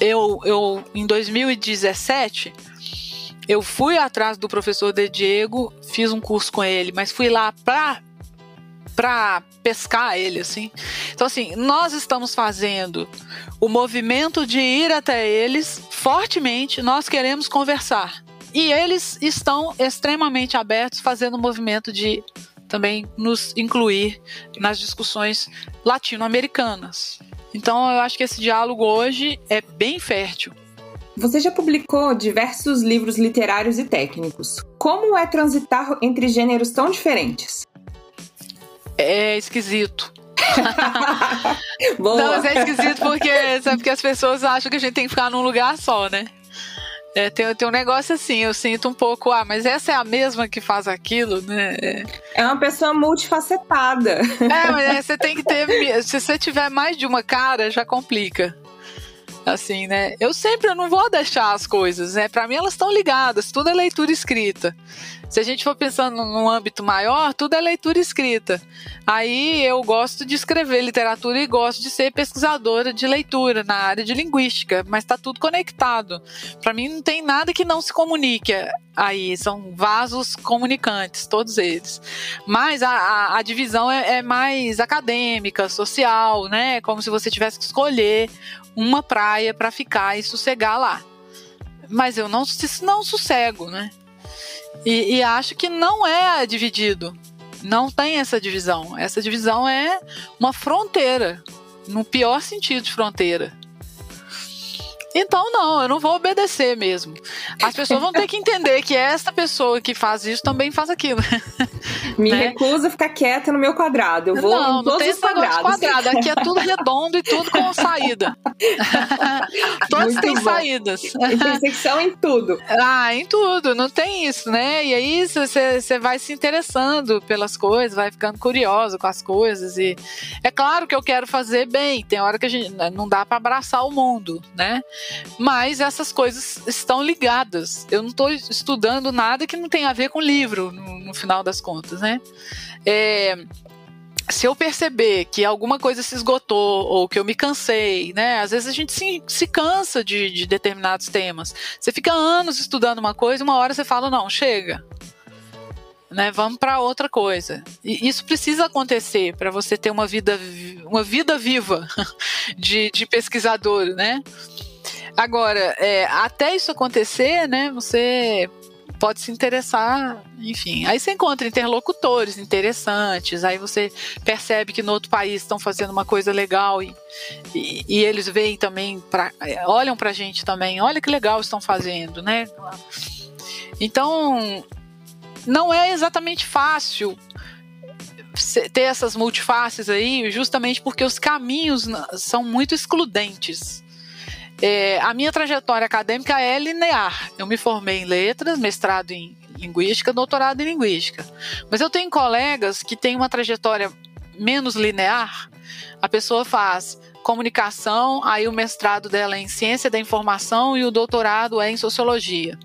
Eu, eu em 2017, eu fui atrás do professor De Diego, fiz um curso com ele, mas fui lá para para pescar ele, assim. Então, assim, nós estamos fazendo o movimento de ir até eles fortemente, nós queremos conversar. E eles estão extremamente abertos fazendo o movimento de também nos incluir nas discussões latino-americanas. Então, eu acho que esse diálogo hoje é bem fértil. Você já publicou diversos livros literários e técnicos. Como é transitar entre gêneros tão diferentes? É esquisito. <laughs> Boa. Não, mas é esquisito porque, sabe, porque as pessoas acham que a gente tem que ficar num lugar só, né? É, tem, tem um negócio assim, eu sinto um pouco, ah, mas essa é a mesma que faz aquilo, né? É uma pessoa multifacetada. É, mas é, você tem que ter. Se você tiver mais de uma cara, já complica assim, né? Eu sempre eu não vou deixar as coisas, né? Para mim elas estão ligadas, tudo é leitura escrita. Se a gente for pensando num âmbito maior, tudo é leitura escrita. Aí eu gosto de escrever literatura e gosto de ser pesquisadora de leitura na área de linguística, mas está tudo conectado. Para mim não tem nada que não se comunique aí, são vasos comunicantes, todos eles. Mas a, a, a divisão é, é mais acadêmica, social, né? Como se você tivesse que escolher uma praia para ficar e sossegar lá. Mas eu não, não sossego, né? E, e, acho que não é dividido. Não tem essa divisão. Essa divisão é uma fronteira, no pior sentido de fronteira. Então, não, eu não vou obedecer mesmo. As pessoas vão ter que entender que essa pessoa que faz isso também faz aquilo. <laughs> Me né? recuso a ficar quieta no meu quadrado. Eu vou não, não tem os quadrados. quadrado. Aqui é <laughs> tudo redondo e tudo com saída. <laughs> Todos Muito têm bom. saídas. Intersecção em tudo. Ah, em tudo. Não tem isso, né? E aí você vai se interessando pelas coisas, vai ficando curioso com as coisas. E é claro que eu quero fazer bem. Tem hora que a gente não dá para abraçar o mundo, né? Mas essas coisas estão ligadas. Eu não estou estudando nada que não tem a ver com livro, no, no final das contas, né? É, se eu perceber que alguma coisa se esgotou ou que eu me cansei, né? Às vezes a gente se, se cansa de, de determinados temas. Você fica anos estudando uma coisa, uma hora você fala, não, chega. Né, vamos para outra coisa. E isso precisa acontecer para você ter uma vida, uma vida viva <laughs> de, de pesquisador, né? Agora, é, até isso acontecer, né, você pode se interessar, enfim. Aí você encontra interlocutores interessantes, aí você percebe que no outro país estão fazendo uma coisa legal e, e, e eles veem também, pra, olham pra gente também, olha que legal estão fazendo, né? Então, não é exatamente fácil ter essas multifaces aí, justamente porque os caminhos são muito excludentes. É, a minha trajetória acadêmica é linear. Eu me formei em letras, mestrado em linguística, doutorado em linguística. Mas eu tenho colegas que têm uma trajetória menos linear. A pessoa faz comunicação, aí o mestrado dela é em ciência da informação e o doutorado é em sociologia.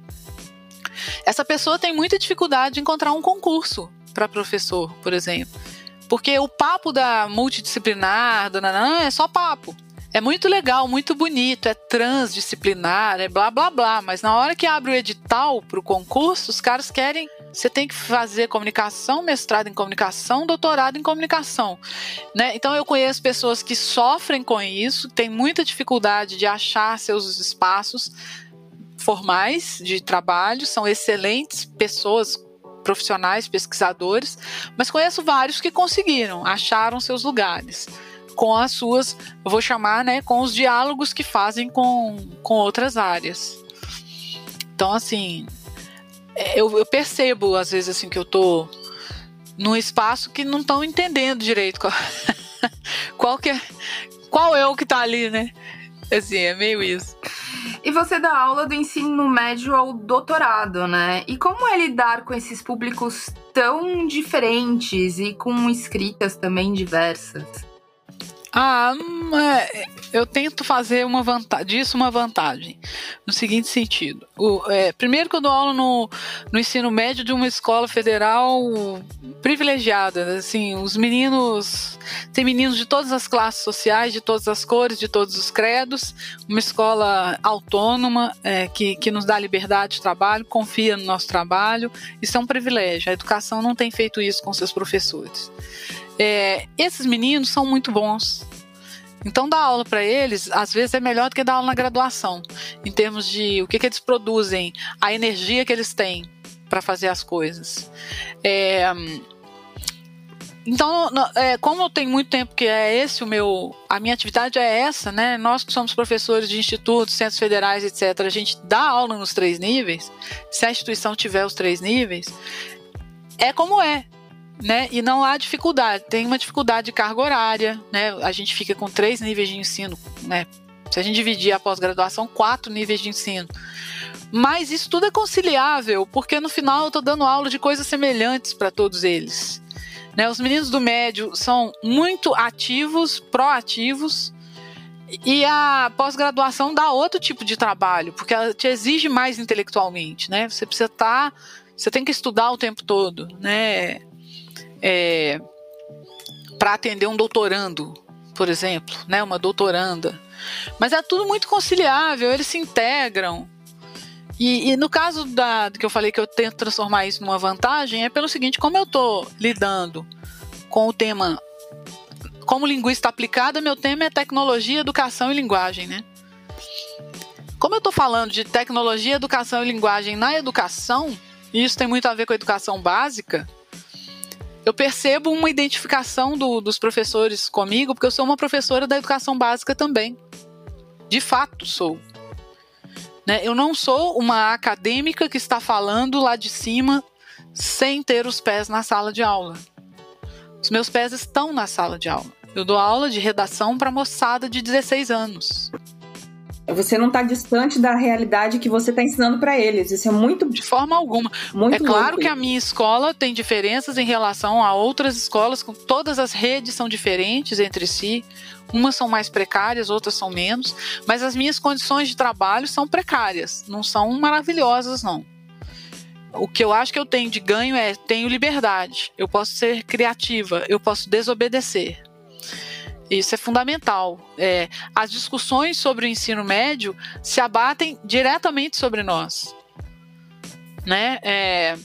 Essa pessoa tem muita dificuldade de encontrar um concurso para professor, por exemplo. Porque o papo da multidisciplinar, do nanã, é só papo. É muito legal, muito bonito, é transdisciplinar, é blá blá blá, mas na hora que abre o edital para o concurso, os caras querem. Você tem que fazer comunicação, mestrado em comunicação, doutorado em comunicação. Né? Então eu conheço pessoas que sofrem com isso, têm muita dificuldade de achar seus espaços formais de trabalho, são excelentes pessoas profissionais, pesquisadores, mas conheço vários que conseguiram, acharam seus lugares com as suas, eu vou chamar, né, com os diálogos que fazem com, com outras áreas. Então, assim, é, eu, eu percebo às vezes assim que eu tô num espaço que não estão entendendo direito qual, <laughs> qual que é, qual é o que tá ali, né? Assim, é meio isso. E você dá aula do ensino médio ao doutorado, né? E como é lidar com esses públicos tão diferentes e com escritas também diversas? Ah, hum, é, eu tento fazer uma vantagem, disso uma vantagem, no seguinte sentido. O, é, primeiro que eu dou aula no, no ensino médio de uma escola federal privilegiada. Assim, os meninos. Tem meninos de todas as classes sociais, de todas as cores, de todos os credos. Uma escola autônoma é, que, que nos dá liberdade de trabalho, confia no nosso trabalho. Isso é um privilégio. A educação não tem feito isso com seus professores. É, esses meninos são muito bons. Então, dar aula para eles, às vezes, é melhor do que dar aula na graduação, em termos de o que, que eles produzem, a energia que eles têm para fazer as coisas. É, então, é, como eu tenho muito tempo que é esse o meu, a minha atividade é essa, né? Nós que somos professores de institutos, centros federais, etc., a gente dá aula nos três níveis. Se a instituição tiver os três níveis, é como é, né? E não há dificuldade. Tem uma dificuldade de carga horária, né? A gente fica com três níveis de ensino, né? Se a gente dividir a pós-graduação, quatro níveis de ensino. Mas isso tudo é conciliável, porque no final eu estou dando aula de coisas semelhantes para todos eles. Né? Os meninos do médio são muito ativos, proativos, e a pós-graduação dá outro tipo de trabalho, porque ela te exige mais intelectualmente, né? Você precisa estar, tá, você tem que estudar o tempo todo, né? É, para atender um doutorando, por exemplo, né? Uma doutoranda. Mas é tudo muito conciliável, eles se integram. E, e, no caso da, que eu falei que eu tento transformar isso numa vantagem, é pelo seguinte: como eu estou lidando com o tema como linguista aplicada, meu tema é tecnologia, educação e linguagem, né? Como eu estou falando de tecnologia, educação e linguagem na educação, e isso tem muito a ver com a educação básica, eu percebo uma identificação do, dos professores comigo, porque eu sou uma professora da educação básica também. De fato, sou. Né? Eu não sou uma acadêmica que está falando lá de cima sem ter os pés na sala de aula. Os meus pés estão na sala de aula. Eu dou aula de redação para moçada de 16 anos. Você não está distante da realidade que você está ensinando para eles. Isso é muito. De forma alguma. Muito é claro louco. que a minha escola tem diferenças em relação a outras escolas, com todas as redes são diferentes entre si. Umas são mais precárias, outras são menos, mas as minhas condições de trabalho são precárias, não são maravilhosas, não. O que eu acho que eu tenho de ganho é tenho liberdade, eu posso ser criativa, eu posso desobedecer. Isso é fundamental. É, as discussões sobre o ensino médio se abatem diretamente sobre nós. Né? É,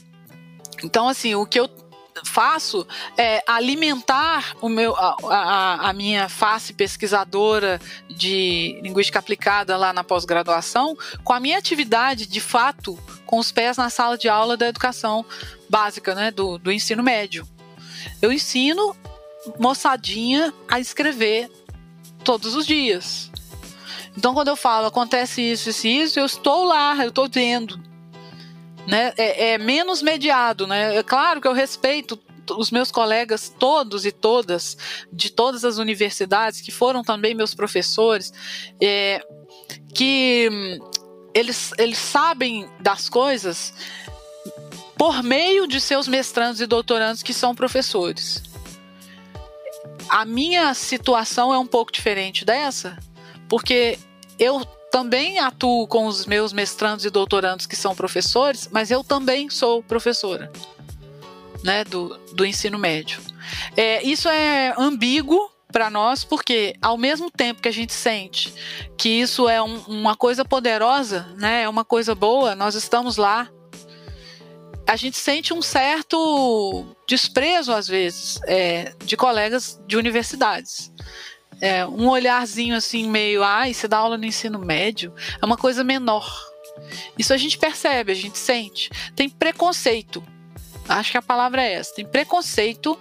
então, assim, o que eu faço é alimentar o meu, a, a, a minha face pesquisadora de linguística aplicada lá na pós-graduação com a minha atividade de fato com os pés na sala de aula da educação básica, né, do, do ensino médio. Eu ensino moçadinha a escrever todos os dias. Então, quando eu falo acontece isso, isso, isso, eu estou lá, eu estou vendo né, é, é, menos mediado, né? É claro que eu respeito os meus colegas todos e todas de todas as universidades que foram também meus professores, é, que eles, eles sabem das coisas por meio de seus mestrandos e doutorandos que são professores. A minha situação é um pouco diferente dessa, porque eu também atuo com os meus mestrandos e doutorandos que são professores, mas eu também sou professora né, do, do ensino médio. É, isso é ambíguo para nós, porque ao mesmo tempo que a gente sente que isso é um, uma coisa poderosa, né, é uma coisa boa, nós estamos lá, a gente sente um certo desprezo, às vezes, é, de colegas de universidades é, um olharzinho assim, meio, ai, você dá aula no ensino médio, é uma coisa menor. Isso a gente percebe, a gente sente. Tem preconceito. Acho que a palavra é essa. Tem preconceito.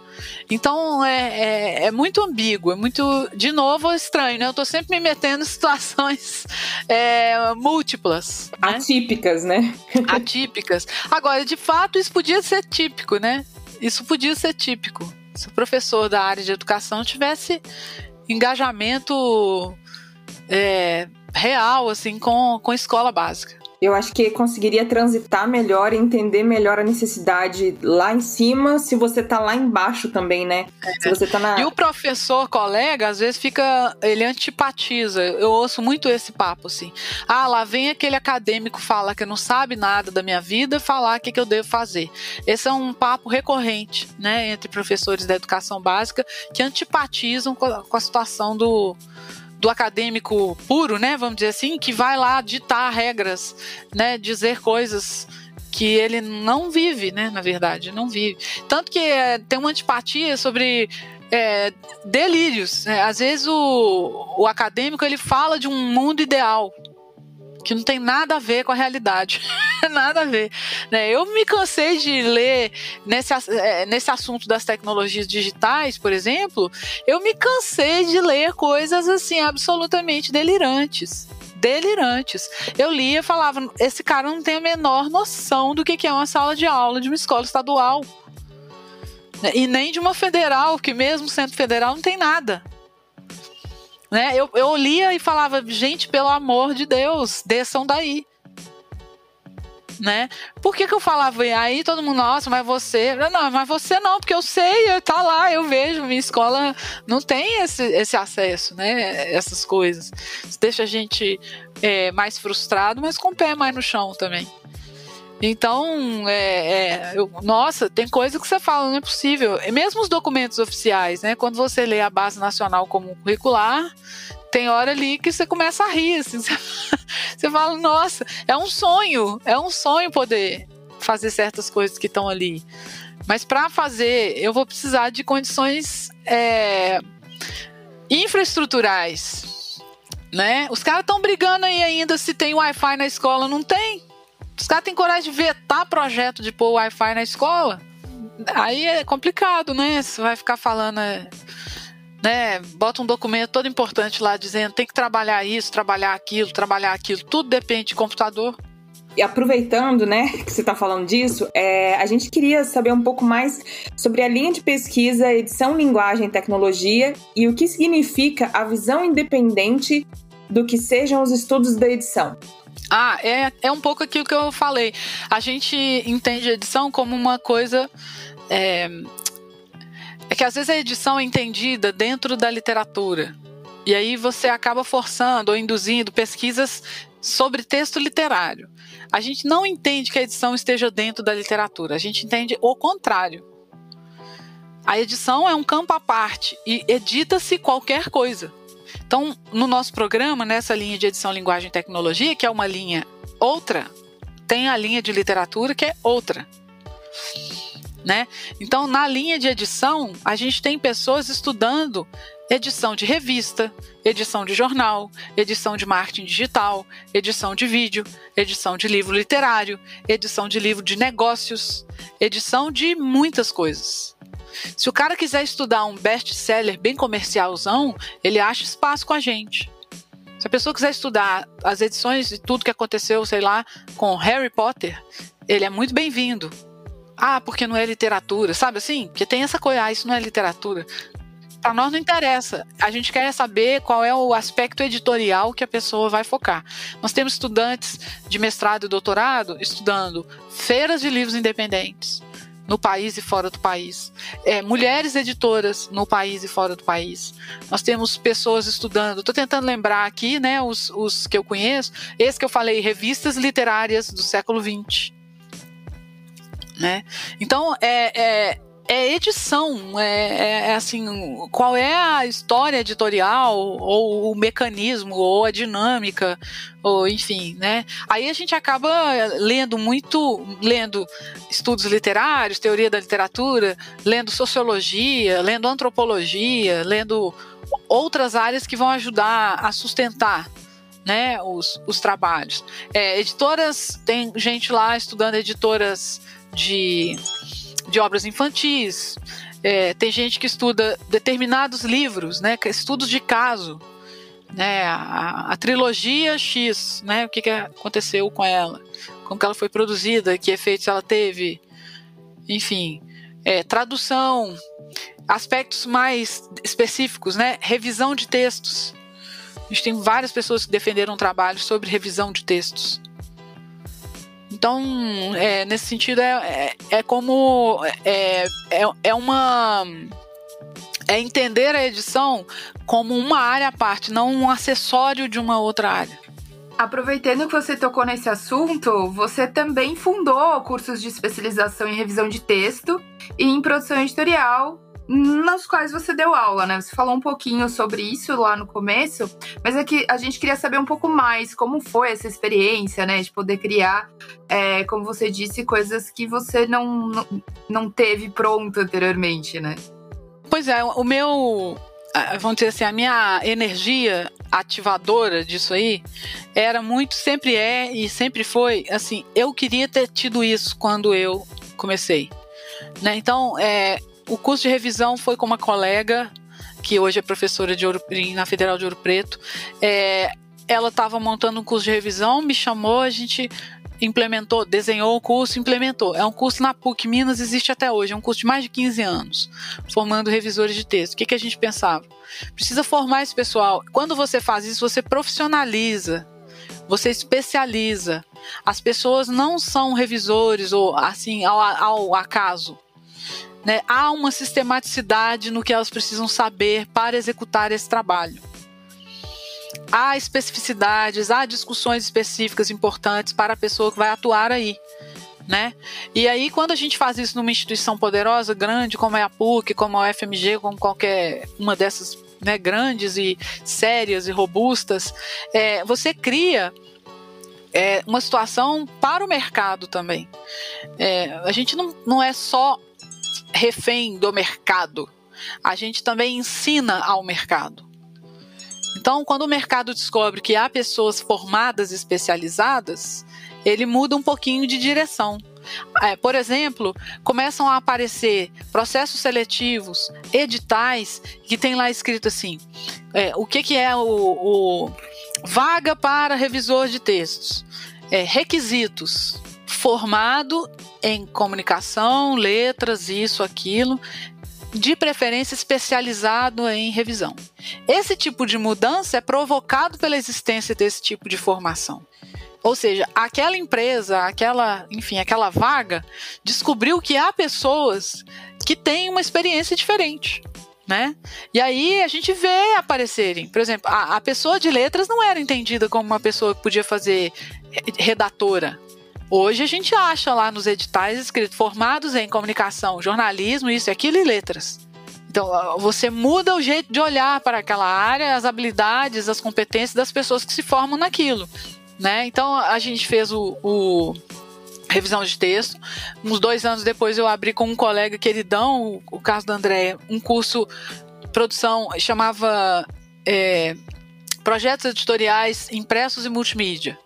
Então é, é, é muito ambíguo, é muito, de novo, estranho, né? Eu tô sempre me metendo em situações <laughs> é, múltiplas. Né? Atípicas, né? <laughs> Atípicas. Agora, de fato, isso podia ser típico, né? Isso podia ser típico. Se o professor da área de educação tivesse engajamento é, real assim com, com a escola básica. Eu acho que conseguiria transitar melhor e entender melhor a necessidade lá em cima, se você tá lá embaixo também, né? Se você tá na... E o professor, colega, às vezes fica. Ele antipatiza. Eu ouço muito esse papo, assim. Ah, lá vem aquele acadêmico falar que não sabe nada da minha vida falar o que, que eu devo fazer. Esse é um papo recorrente, né, entre professores da educação básica que antipatizam com a situação do do acadêmico puro, né, vamos dizer assim, que vai lá ditar regras, né, dizer coisas que ele não vive, né, na verdade, não vive. Tanto que é, tem uma antipatia sobre é, delírios. Né? Às vezes o, o acadêmico ele fala de um mundo ideal que não tem nada a ver com a realidade. <laughs> nada a ver. Né? Eu me cansei de ler nesse, é, nesse assunto das tecnologias digitais, por exemplo, eu me cansei de ler coisas assim absolutamente delirantes delirantes. Eu lia e falava: esse cara não tem a menor noção do que é uma sala de aula de uma escola estadual. E nem de uma federal, que mesmo sendo federal não tem nada. Né? Eu, eu lia e falava, gente, pelo amor de Deus, desçam daí. Né? Por que, que eu falava? Aí todo mundo, nossa, mas você. Não, mas você não, porque eu sei, tá lá, eu vejo, minha escola não tem esse, esse acesso, né? Essas coisas. Isso deixa a gente é, mais frustrado, mas com o pé mais no chão também. Então, é, é, eu, nossa, tem coisa que você fala, não é possível. Mesmo os documentos oficiais, né? Quando você lê a base nacional como curricular, tem hora ali que você começa a rir, assim, <laughs> você, você fala, nossa, é um sonho, é um sonho poder fazer certas coisas que estão ali. Mas para fazer, eu vou precisar de condições é, infraestruturais, né? Os caras estão brigando aí ainda se tem Wi-Fi na escola, não tem. Os caras têm coragem de vetar projeto de pôr Wi-Fi na escola. Aí é complicado, né? Você vai ficar falando. É, né? Bota um documento todo importante lá dizendo tem que trabalhar isso, trabalhar aquilo, trabalhar aquilo. Tudo depende de computador. E aproveitando, né, que você está falando disso, é, a gente queria saber um pouco mais sobre a linha de pesquisa Edição, Linguagem e Tecnologia e o que significa a visão independente do que sejam os estudos da edição. Ah, é, é um pouco aquilo que eu falei. A gente entende edição como uma coisa. É, é que às vezes a edição é entendida dentro da literatura. E aí você acaba forçando ou induzindo pesquisas sobre texto literário. A gente não entende que a edição esteja dentro da literatura, a gente entende o contrário. A edição é um campo à parte e edita-se qualquer coisa. Então, no nosso programa, nessa linha de edição, linguagem e tecnologia, que é uma linha outra, tem a linha de literatura que é outra. Né? Então, na linha de edição, a gente tem pessoas estudando edição de revista, edição de jornal, edição de marketing digital, edição de vídeo, edição de livro literário, edição de livro de negócios, edição de muitas coisas. Se o cara quiser estudar um best-seller bem comercialzão, ele acha espaço com a gente. Se a pessoa quiser estudar as edições de tudo que aconteceu, sei lá, com Harry Potter, ele é muito bem-vindo. Ah, porque não é literatura, sabe assim? Porque tem essa coisa, ah, isso não é literatura. Para nós não interessa. A gente quer saber qual é o aspecto editorial que a pessoa vai focar. Nós temos estudantes de mestrado e doutorado estudando feiras de livros independentes, no país e fora do país, é, mulheres editoras no país e fora do país. Nós temos pessoas estudando, estou tentando lembrar aqui, né, os, os que eu conheço, esse que eu falei, revistas literárias do século XX. Né? Então, é, é, é edição, é, é, é, assim, qual é a história editorial, ou o mecanismo, ou a dinâmica, ou enfim, né? Aí a gente acaba lendo muito, lendo estudos literários, teoria da literatura, lendo sociologia, lendo antropologia, lendo outras áreas que vão ajudar a sustentar né, os, os trabalhos. É, editoras, tem gente lá estudando editoras de de obras infantis. É, tem gente que estuda determinados livros, né, estudos de caso, né, a, a, trilogia X, né, o que, que aconteceu com ela, como que ela foi produzida, que efeitos ela teve, enfim, é, tradução, aspectos mais específicos, né, revisão de textos. A gente tem várias pessoas que defenderam um trabalho sobre revisão de textos. Então, é, nesse sentido, é, é, é como. É, é, é uma. É entender a edição como uma área à parte, não um acessório de uma outra área. Aproveitando que você tocou nesse assunto, você também fundou cursos de especialização em revisão de texto e em produção editorial nos quais você deu aula, né? Você falou um pouquinho sobre isso lá no começo, mas é que a gente queria saber um pouco mais como foi essa experiência, né? De poder criar, é, como você disse, coisas que você não, não, não teve pronto anteriormente, né? Pois é, o meu. Vamos dizer assim, a minha energia ativadora disso aí era muito, sempre é e sempre foi, assim, eu queria ter tido isso quando eu comecei. Né? Então, é, o curso de revisão foi com uma colega, que hoje é professora de Ouro, na Federal de Ouro Preto. É, ela estava montando um curso de revisão, me chamou, a gente implementou, desenhou o curso, implementou. É um curso na PUC Minas, existe até hoje, é um curso de mais de 15 anos, formando revisores de texto. O que, que a gente pensava? Precisa formar esse pessoal. Quando você faz isso, você profissionaliza, você especializa. As pessoas não são revisores ou assim ao, ao acaso. Né? Há uma sistematicidade no que elas precisam saber para executar esse trabalho há especificidades, há discussões específicas importantes para a pessoa que vai atuar aí. Né? E aí, quando a gente faz isso numa instituição poderosa, grande, como é a PUC, como a UFMG, como qualquer uma dessas né, grandes e sérias e robustas, é, você cria é, uma situação para o mercado também. É, a gente não, não é só refém do mercado, a gente também ensina ao mercado. Então, quando o mercado descobre que há pessoas formadas especializadas, ele muda um pouquinho de direção. É, por exemplo, começam a aparecer processos seletivos, editais, que tem lá escrito assim: é, o que, que é o, o, vaga para revisor de textos? É, requisitos: formado em comunicação, letras, isso, aquilo, de preferência especializado em revisão. Esse tipo de mudança é provocado pela existência desse tipo de formação. Ou seja, aquela empresa, aquela, enfim, aquela vaga descobriu que há pessoas que têm uma experiência diferente. Né? E aí a gente vê aparecerem, por exemplo, a, a pessoa de letras não era entendida como uma pessoa que podia fazer redatora, Hoje a gente acha lá nos editais escrito formados em comunicação, jornalismo, isso, aquilo e letras. Então, você muda o jeito de olhar para aquela área, as habilidades, as competências das pessoas que se formam naquilo. Né? Então, a gente fez o, o revisão de texto. Uns dois anos depois, eu abri com um colega queridão, o caso da Andréia, um curso produção chamava é, projetos editoriais impressos e multimídia.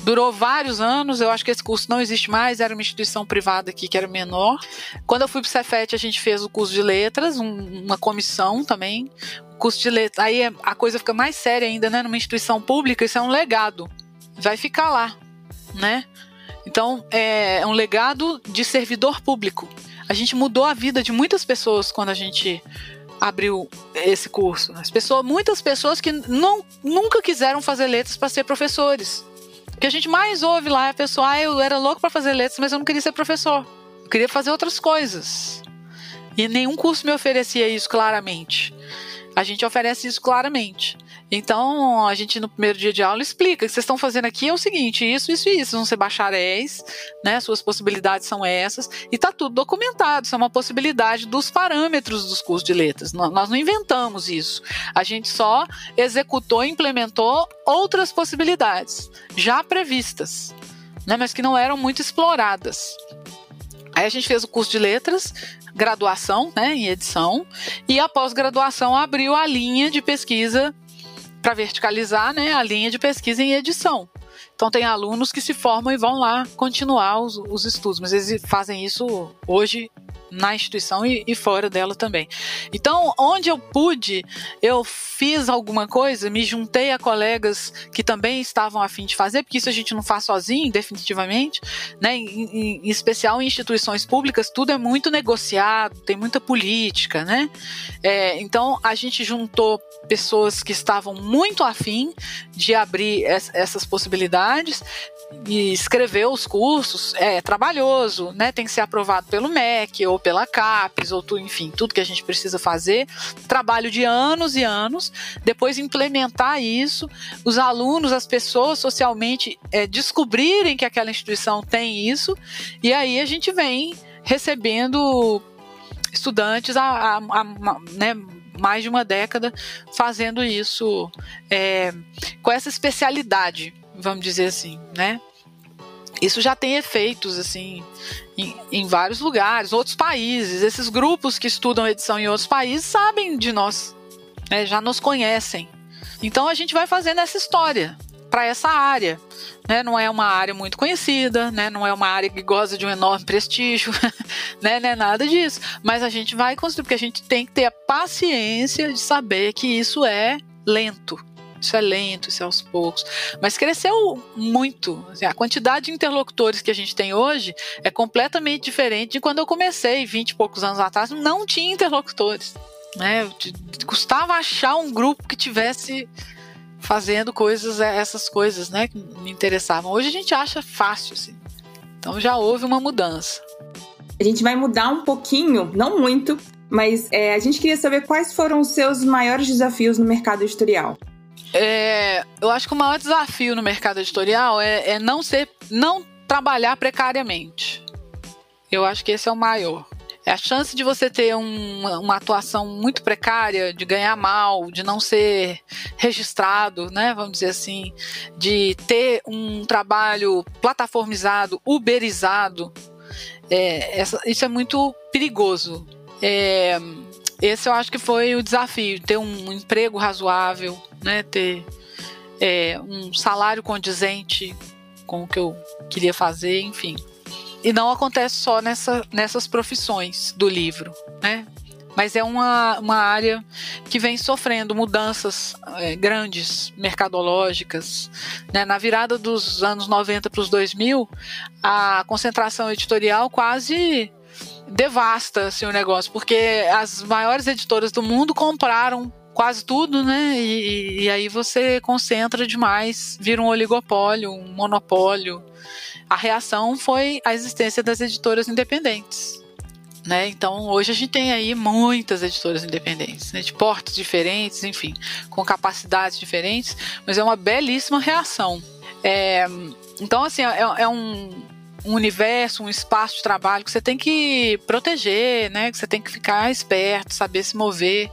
Durou vários anos, eu acho que esse curso não existe mais, era uma instituição privada aqui que era menor. Quando eu fui para o Cefet, a gente fez o curso de letras, um, uma comissão também. Curso de letras, aí é, a coisa fica mais séria ainda, né? Numa instituição pública, isso é um legado. Vai ficar lá, né? Então, é um legado de servidor público. A gente mudou a vida de muitas pessoas quando a gente abriu esse curso. As pessoas, muitas pessoas que não, nunca quiseram fazer letras para ser professores. O que a gente mais ouve lá é a pessoa, ah, eu era louco para fazer letras, mas eu não queria ser professor. Eu queria fazer outras coisas. E nenhum curso me oferecia isso claramente. A gente oferece isso claramente. Então, a gente no primeiro dia de aula explica: que vocês estão fazendo aqui é o seguinte, isso, isso e isso. Vão ser bacharéis, né? Suas possibilidades são essas, e está tudo documentado. Isso é uma possibilidade dos parâmetros dos cursos de letras. Nós não inventamos isso. A gente só executou e implementou outras possibilidades já previstas, né? Mas que não eram muito exploradas. Aí a gente fez o curso de letras, graduação, né, em edição, e a pós-graduação abriu a linha de pesquisa para verticalizar né, a linha de pesquisa em edição. Então tem alunos que se formam e vão lá continuar os, os estudos, mas eles fazem isso hoje na instituição e, e, fora dela também. Então, onde eu pude, eu fiz alguma coisa, me juntei a colegas que também estavam a fim de fazer, porque isso a gente não faz sozinho, definitivamente, né? Em, em, em especial em instituições públicas, tudo é muito negociado, tem muita política, né? É, então, a gente juntou pessoas que estavam muito afim de abrir essas possibilidades e escrever os cursos é trabalhoso, né? Tem que ser aprovado pelo MEC ou pela CAPES ou tu, enfim, tudo que a gente precisa fazer. Trabalho de anos e anos. Depois implementar isso, os alunos, as pessoas socialmente é, descobrirem que aquela instituição tem isso e aí a gente vem recebendo estudantes a, a, a né, mais de uma década fazendo isso é, com essa especialidade vamos dizer assim, né? Isso já tem efeitos assim em, em, vários lugares, outros países. Esses grupos que estudam edição em outros países sabem de nós, né? já nos conhecem. Então a gente vai fazendo essa história para essa área. Né? Não é uma área muito conhecida, né? não é uma área que goza de um enorme prestígio, <laughs> né? não é nada disso. Mas a gente vai construir, porque a gente tem que ter a paciência de saber que isso é lento. Isso é lento, isso é aos poucos. Mas cresceu muito. Assim, a quantidade de interlocutores que a gente tem hoje é completamente diferente de quando eu comecei, 20 e poucos anos atrás, não tinha interlocutores. Né? Custava achar um grupo que tivesse fazendo coisas, é, essas coisas, né, que me interessavam. Hoje a gente acha fácil, assim. Então já houve uma mudança. A gente vai mudar um pouquinho, não muito, mas é, a gente queria saber quais foram os seus maiores desafios no mercado editorial. É, eu acho que o maior desafio no mercado editorial é, é não ser, não trabalhar precariamente. Eu acho que esse é o maior. É a chance de você ter um, uma atuação muito precária, de ganhar mal, de não ser registrado, né? Vamos dizer assim, de ter um trabalho plataformizado, uberizado. É, essa, isso é muito perigoso. É, esse eu acho que foi o desafio, ter um emprego razoável, né? Ter é, um salário condizente com o que eu queria fazer, enfim. E não acontece só nessa, nessas profissões do livro, né? Mas é uma, uma área que vem sofrendo mudanças é, grandes, mercadológicas. Né? Na virada dos anos 90 para os 2000, a concentração editorial quase devasta assim, o negócio, porque as maiores editoras do mundo compraram quase tudo, né? E, e, aí você concentra demais, vira um oligopólio, um monopólio a reação foi a existência das editoras independentes. Né? Então, hoje a gente tem aí muitas editoras independentes, né? de portos diferentes, enfim, com capacidades diferentes, mas é uma belíssima reação. É, então, assim, é, é um, um, universo, um espaço de trabalho que você tem que proteger, né? que você tem que ficar esperto, saber se mover.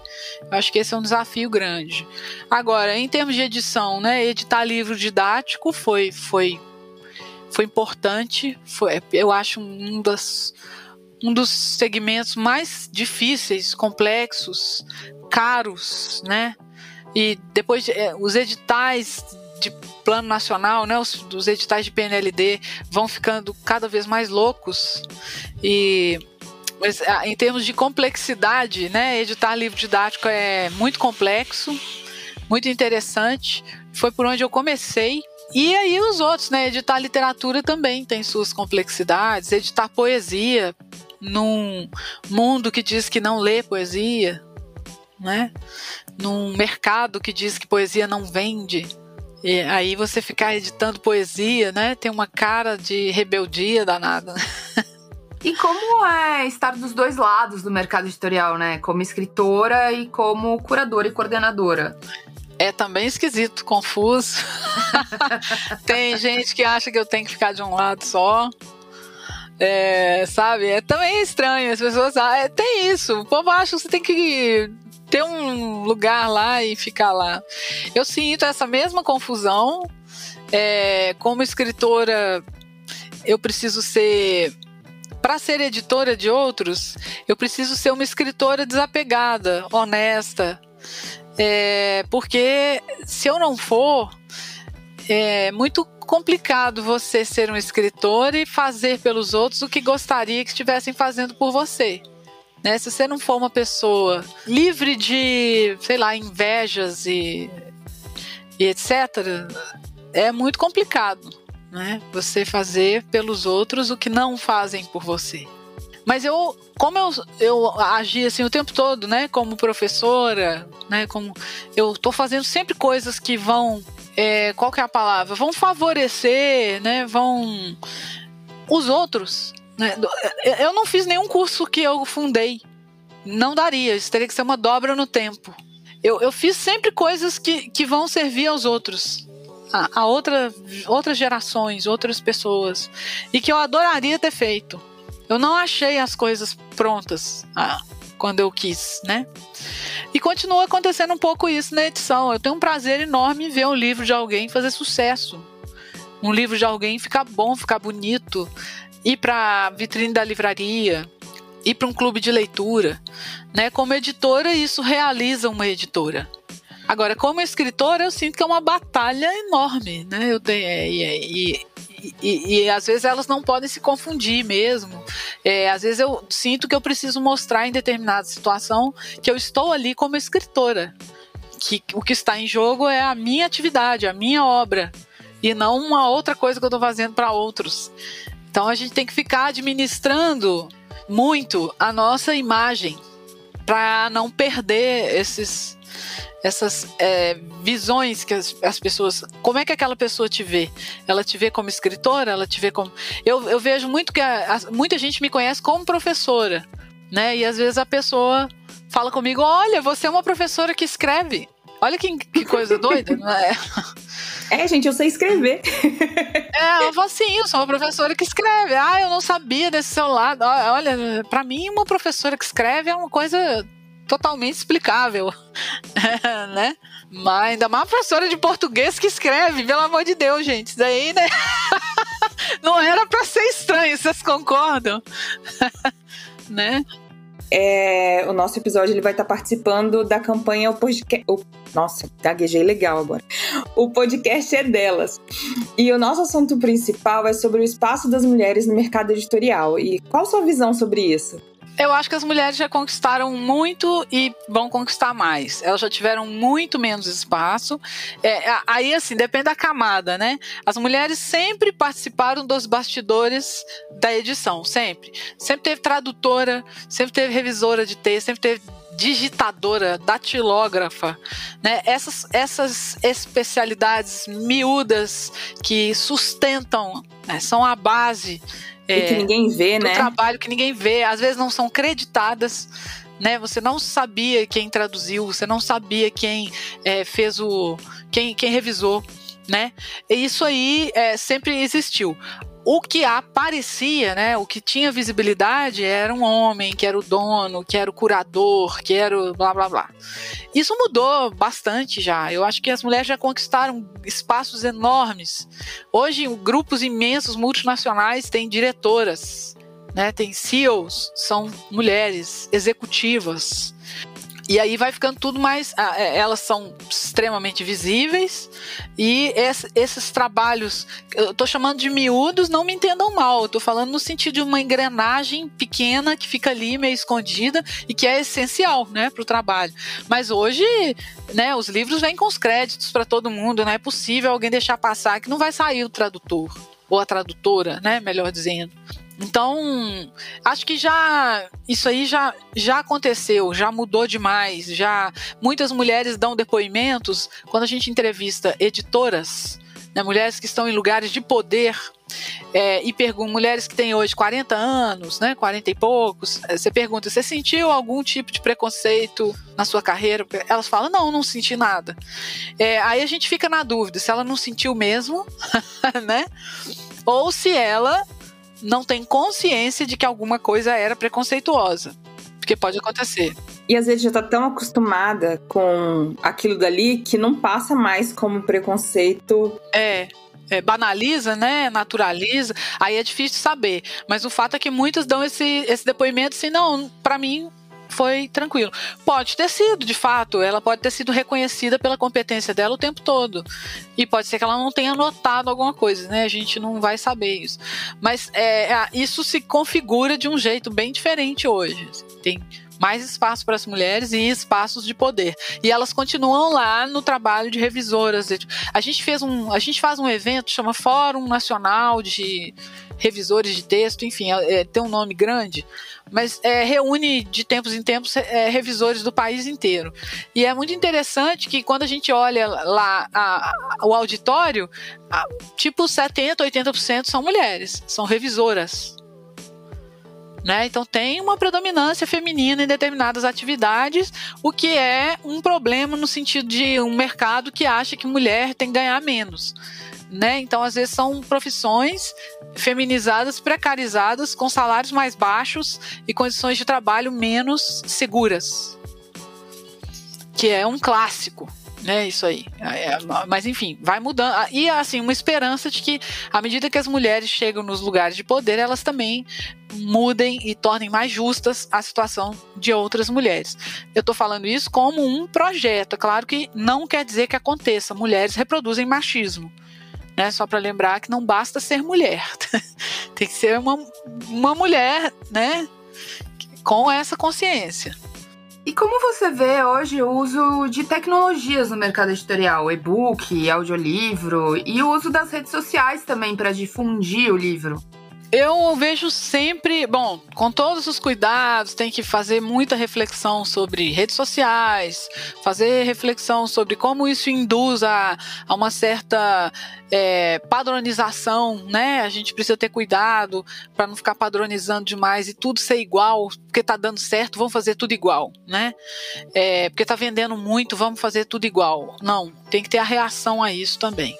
Eu acho que esse é um desafio grande. Agora, em termos de edição, né? editar livro didático foi, foi foi importante. Foi, eu acho um, das, um dos segmentos mais difíceis, complexos, caros, né? E depois é, os editais de plano nacional, né, os, os editais de PNLD vão ficando cada vez mais loucos e mas em termos de complexidade, né, editar livro didático é muito complexo, muito interessante. Foi por onde eu comecei e aí os outros, né? Editar literatura também tem suas complexidades. Editar poesia num mundo que diz que não lê poesia, né? Num mercado que diz que poesia não vende. E aí você ficar editando poesia, né? Tem uma cara de rebeldia danada. E como é estar dos dois lados do mercado editorial, né? Como escritora e como curadora e coordenadora? É também esquisito, confuso. <laughs> Tem gente que acha que eu tenho que ficar de um lado só. É, sabe? É também estranho. As pessoas. Ah, é, tem isso. O povo acha que você tem que ter um lugar lá e ficar lá. Eu sinto essa mesma confusão. É, como escritora, eu preciso ser. Para ser editora de outros, eu preciso ser uma escritora desapegada, honesta, é, porque se eu não for, é muito complicado você ser um escritor e fazer pelos outros o que gostaria que estivessem fazendo por você. Né? Se você não for uma pessoa livre de, sei lá, invejas e, e etc., é muito complicado né? você fazer pelos outros o que não fazem por você. Mas eu, como eu, eu agi assim o tempo todo, né, como professora, né, como eu tô fazendo sempre coisas que vão, é, qual que é a palavra? Vão favorecer, né, vão os outros. Né? Eu não fiz nenhum curso que eu fundei. Não daria, isso teria que ser uma dobra no tempo. Eu, eu fiz sempre coisas que, que vão servir aos outros. A, a outra, outras gerações, outras pessoas. E que eu adoraria ter feito. Eu não achei as coisas prontas ah, quando eu quis, né? E continua acontecendo um pouco isso na edição. Eu tenho um prazer enorme em ver um livro de alguém fazer sucesso. Um livro de alguém ficar bom, ficar bonito, ir para vitrine da livraria, ir para um clube de leitura, né? Como editora, isso realiza uma editora. Agora, como escritora, eu sinto que é uma batalha enorme, né? Eu tenho, é, e, e, e, às vezes elas não podem se confundir mesmo. É, às vezes eu sinto que eu preciso mostrar em determinada situação que eu estou ali como escritora. Que o que está em jogo é a minha atividade, a minha obra, e não uma outra coisa que eu estou fazendo para outros. Então a gente tem que ficar administrando muito a nossa imagem para não perder esses essas é, visões que as, as, pessoas. Como é que aquela pessoa te vê? Ela te vê como escritora? Ela te vê como. Eu, eu vejo muito que a, a, muita gente me conhece como professora, né? E às vezes a pessoa fala comigo: olha, você é uma professora que escreve. Olha que, que coisa doida, não é? É, gente, eu sei escrever. <laughs> É, eu falo assim, eu sou uma professora que escreve. Ah, eu não sabia desse seu lado. Olha, para mim, uma professora que escreve é uma coisa totalmente explicável, <laughs> né? Mas ainda mais uma professora de português que escreve, pelo amor de Deus, gente. Isso daí, né? <laughs> Não era para ser estranho, vocês concordam? <laughs> né? É, o nosso episódio ele vai estar participando da campanha o podcast. O, nossa, gaguejei legal agora. O podcast é delas. E o nosso assunto principal é sobre o espaço das mulheres no mercado editorial. E qual sua visão sobre isso? Eu acho que as mulheres já conquistaram muito e vão conquistar mais. Elas já tiveram muito menos espaço. É, aí, assim, depende da camada, né? As mulheres sempre participaram dos bastidores da edição, sempre. Sempre teve tradutora, sempre teve revisora de texto, sempre teve digitadora, datilógrafa, né? Essas, essas especialidades miúdas que sustentam, né? são a base é, e que ninguém vê, né? trabalho que ninguém vê, às vezes não são creditadas. Né, você não sabia quem traduziu, você não sabia quem é, fez o. quem, quem revisou. Né? E isso aí é, sempre existiu o que aparecia, né, o que tinha visibilidade era um homem, que era o dono, que era o curador, que era o blá blá blá. Isso mudou bastante já. Eu acho que as mulheres já conquistaram espaços enormes. Hoje, grupos imensos multinacionais têm diretoras, né, tem CEOs, são mulheres executivas. E aí vai ficando tudo mais. Ah, é, elas são extremamente visíveis e esses trabalhos, eu estou chamando de miúdos, não me entendam mal, eu estou falando no sentido de uma engrenagem pequena que fica ali meio escondida e que é essencial né, para o trabalho. Mas hoje, né, os livros vêm com os créditos para todo mundo, não é possível alguém deixar passar que não vai sair o tradutor ou a tradutora, né, melhor dizendo. Então, acho que já isso aí já, já aconteceu, já mudou demais, já muitas mulheres dão depoimentos quando a gente entrevista editoras, né, mulheres que estão em lugares de poder é, e perguntam, mulheres que têm hoje 40 anos, né, 40 e poucos, é, você pergunta, você sentiu algum tipo de preconceito na sua carreira? Elas falam, não, não senti nada. É, aí a gente fica na dúvida se ela não sentiu mesmo, <laughs> né, ou se ela não tem consciência de que alguma coisa era preconceituosa. Porque pode acontecer. E às vezes já tá tão acostumada com aquilo dali que não passa mais como preconceito. É. É, banaliza, né? Naturaliza, aí é difícil saber. Mas o fato é que muitas dão esse, esse depoimento assim, não, para mim foi tranquilo. Pode ter sido, de fato, ela pode ter sido reconhecida pela competência dela o tempo todo. E pode ser que ela não tenha notado alguma coisa, né? A gente não vai saber isso. Mas é, isso se configura de um jeito bem diferente hoje. Tem mais espaço para as mulheres e espaços de poder. E elas continuam lá no trabalho de revisoras. A gente fez um, a gente faz um evento chama Fórum Nacional de Revisores de Texto, enfim, é, é, tem um nome grande, mas é, reúne de tempos em tempos é, revisores do país inteiro. E é muito interessante que quando a gente olha lá a, a, o auditório, a, tipo 70, 80% são mulheres, são revisoras. Né? Então tem uma predominância feminina em determinadas atividades, o que é um problema no sentido de um mercado que acha que mulher tem que ganhar menos. Né? Então, às vezes, são profissões feminizadas, precarizadas, com salários mais baixos e condições de trabalho menos seguras. Que é um clássico né? Isso aí. É, mas enfim, vai mudando. Ah, e assim, uma esperança de que, à medida que as mulheres chegam nos lugares de poder, elas também mudem e tornem mais justas a situação de outras mulheres. Eu estou falando isso como um projeto. É claro que não quer dizer que aconteça. Mulheres reproduzem machismo. Né, só para lembrar que não basta ser mulher, <laughs> tem que ser uma, uma mulher, né, com essa consciência. E como você vê hoje o uso de tecnologias no mercado editorial, e-book, audiolivro e o uso das redes sociais também para difundir o livro? Eu vejo sempre, bom, com todos os cuidados, tem que fazer muita reflexão sobre redes sociais, fazer reflexão sobre como isso induz a, a uma certa é, padronização, né? A gente precisa ter cuidado para não ficar padronizando demais e tudo ser igual, porque tá dando certo, vamos fazer tudo igual, né? É, porque tá vendendo muito, vamos fazer tudo igual. Não, tem que ter a reação a isso também.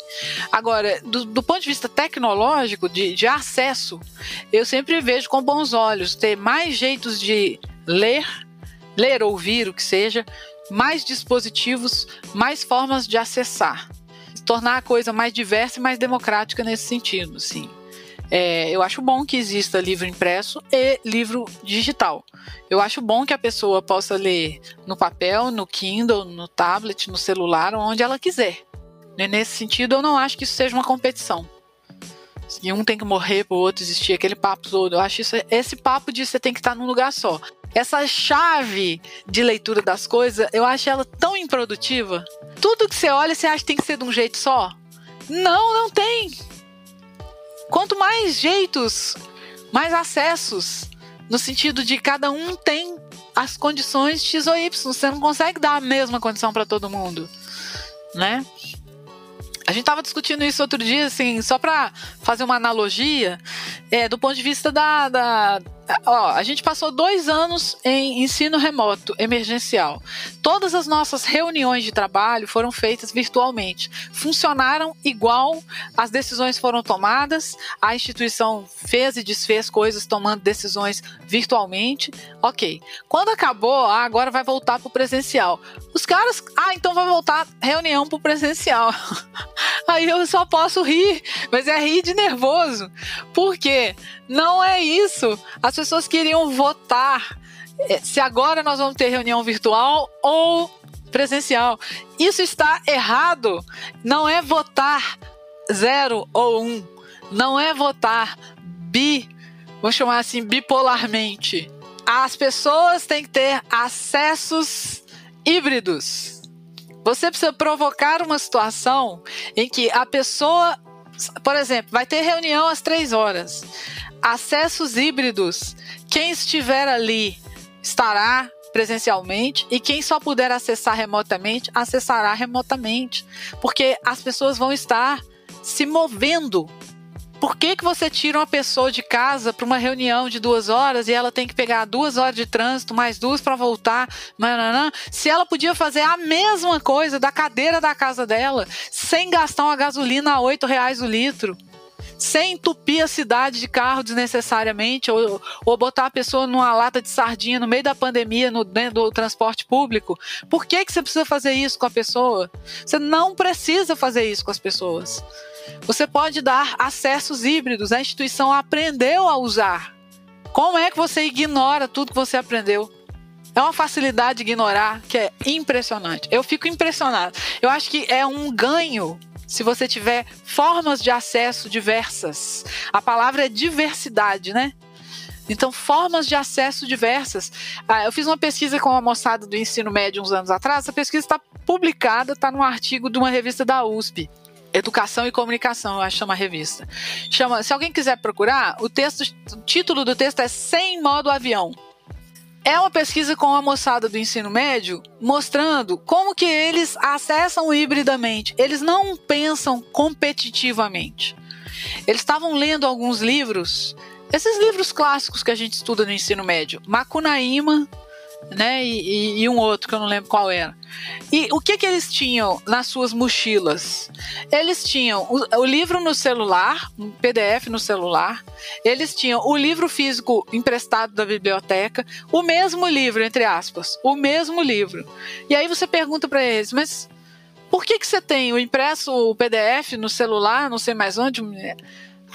Agora, do, do ponto de vista tecnológico, de, de acesso, eu sempre vejo com bons olhos ter mais jeitos de ler, ler, ouvir, o que seja, mais dispositivos, mais formas de acessar tornar a coisa mais diversa e mais democrática nesse sentido, sim. É, eu acho bom que exista livro impresso e livro digital. Eu acho bom que a pessoa possa ler no papel, no Kindle, no tablet, no celular, onde ela quiser. nesse sentido, eu não acho que isso seja uma competição. E um tem que morrer para o outro existir, aquele papo todo. Eu acho isso, esse papo de você tem que estar num lugar só. Essa chave de leitura das coisas, eu acho ela tão improdutiva. Tudo que você olha, você acha que tem que ser de um jeito só? Não, não tem. Quanto mais jeitos, mais acessos, no sentido de cada um tem as condições X ou Y. Você não consegue dar a mesma condição para todo mundo, né? A gente estava discutindo isso outro dia, assim, só para fazer uma analogia, é, do ponto de vista da, da, Ó, a gente passou dois anos em ensino remoto emergencial. Todas as nossas reuniões de trabalho foram feitas virtualmente. Funcionaram igual, as decisões foram tomadas, a instituição fez e desfez coisas tomando decisões virtualmente. Ok. Quando acabou, ah, agora vai voltar para o presencial. Os caras, ah, então vai voltar reunião para o presencial. <laughs> Aí eu só posso rir, mas é rir de nervoso. Por quê? Não é isso. As pessoas queriam votar é, se agora nós vamos ter reunião virtual ou presencial. Isso está errado. Não é votar zero ou um. Não é votar bi, vou chamar assim, bipolarmente. As pessoas têm que ter acessos híbridos. Você precisa provocar uma situação em que a pessoa, por exemplo, vai ter reunião às três horas acessos híbridos. Quem estiver ali estará presencialmente e quem só puder acessar remotamente, acessará remotamente, porque as pessoas vão estar se movendo. Por que, que você tira uma pessoa de casa para uma reunião de duas horas e ela tem que pegar duas horas de trânsito, mais duas para voltar? Mananã, se ela podia fazer a mesma coisa da cadeira da casa dela, sem gastar uma gasolina a oito reais o litro sem entupir a cidade de carro desnecessariamente, ou, ou botar a pessoa numa lata de sardinha no meio da pandemia no, dentro do transporte público. Por que, que você precisa fazer isso com a pessoa? Você não precisa fazer isso com as pessoas. Você pode dar acessos híbridos, a instituição aprendeu a usar. Como é que você ignora tudo que você aprendeu? É uma facilidade de ignorar que é impressionante. Eu fico impressionado. Eu acho que é um ganho se você tiver formas de acesso diversas. A palavra é diversidade, né? Então, formas de acesso diversas. Ah, eu fiz uma pesquisa com a moçada do ensino médio uns anos atrás. Essa pesquisa está publicada, está num artigo de uma revista da USP. Educação e Comunicação, eu acho chama a revista. Chama, se alguém quiser procurar, o texto, o título do texto é Sem modo avião. É uma pesquisa com a moçada do ensino médio mostrando como que eles acessam hibridamente. Eles não pensam competitivamente. Eles estavam lendo alguns livros, esses livros clássicos que a gente estuda no ensino médio, Macunaíma, né? E, e, e, um outro que eu não lembro qual era. E o que que eles tinham nas suas mochilas? Eles tinham o, o, livro no celular, um PDF no celular. Eles tinham o livro físico emprestado da biblioteca, o mesmo livro entre aspas, o mesmo livro. E aí você pergunta para eles, mas Por que, que você tem o impresso, o PDF no celular, não sei mais onde?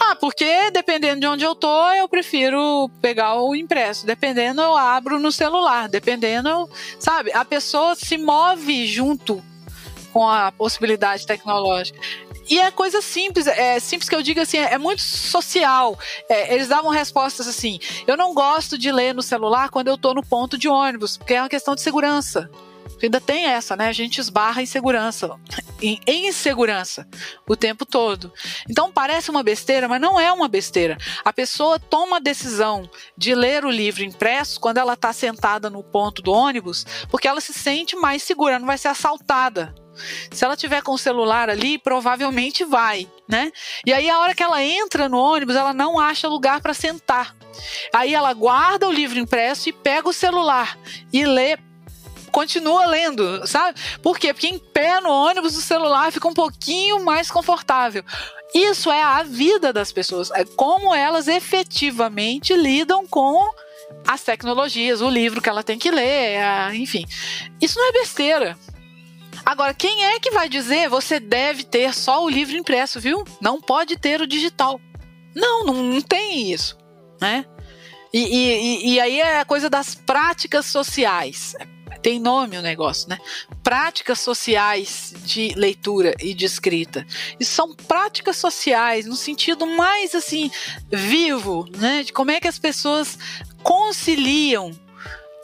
Ah, porque dependendo de onde eu tô, eu prefiro pegar o impresso. Dependendo, eu abro no celular. Dependendo, sabe? A pessoa se move junto com a possibilidade tecnológica. E é coisa simples, é simples que eu digo assim, é, muito social. É, eles davam respostas assim: eu não gosto de ler no celular quando eu tô no ponto de ônibus, porque é uma questão de segurança. Ainda tem essa, né? A gente esbarra em segurança, em, em insegurança o tempo todo. Então parece uma besteira, mas não é uma besteira. A pessoa toma a decisão de ler o livro impresso quando ela está sentada no ponto do ônibus, porque ela se sente mais segura, não vai ser assaltada. Se ela tiver com o celular ali, provavelmente vai, né? E aí a hora que ela entra no ônibus, ela não acha lugar para sentar. Aí ela guarda o livro impresso e pega o celular e lê continua lendo, sabe? Por quê? Porque em pé no ônibus o celular fica um pouquinho mais confortável. Isso é a vida das pessoas, é como elas efetivamente lidam com as tecnologias, o livro que ela tem que ler, enfim. Isso não é besteira. Agora, quem é que vai dizer você deve ter só o livro impresso, viu? Não pode ter o digital. Não, não, não tem isso, né? E, e, e aí é a coisa das práticas sociais. Tem nome o negócio, né? Práticas sociais de leitura e de escrita. E são práticas sociais no sentido mais assim vivo, né? De como é que as pessoas conciliam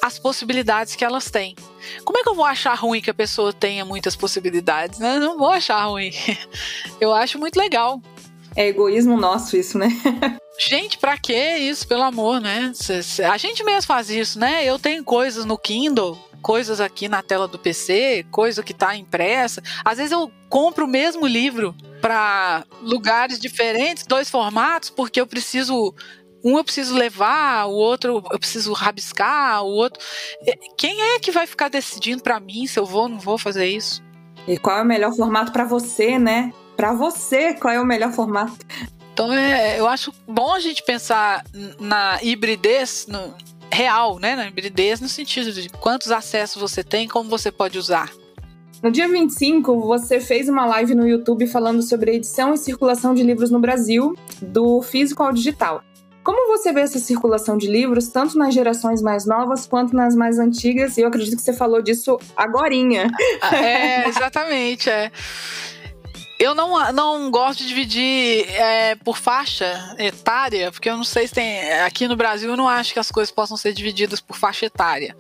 as possibilidades que elas têm. Como é que eu vou achar ruim que a pessoa tenha muitas possibilidades? Né? Eu não vou achar ruim. <laughs> Eu acho muito legal. É egoísmo nosso isso, né? <laughs> Gente, pra que isso, pelo amor, né? A gente mesmo faz isso, né? Eu tenho coisas no Kindle, coisas aqui na tela do PC, coisa que tá impressa. Às vezes eu compro o mesmo livro para lugares diferentes, dois formatos, porque eu preciso um eu preciso levar, o outro eu preciso rabiscar, o outro. É, quem é que vai ficar decidindo para mim se eu vou ou não vou fazer isso? E qual é o melhor formato para você, né? Para você, qual é o melhor formato? Então, é, eu acho bom a gente pensar na hibridez no, real, né? Na hibridez no sentido de quantos acessos você tem, como você pode usar. No dia 25, você fez uma live no YouTube falando sobre a edição e circulação de livros no Brasil, do físico ao digital. Como você vê essa circulação de livros, tanto nas gerações mais novas quanto nas mais antigas? E eu acredito que você falou disso agorinha. É, exatamente, é. Eu não, não gosto de dividir é, por faixa etária, porque eu não sei se tem. Aqui no Brasil eu não acho que as coisas possam ser divididas por faixa etária.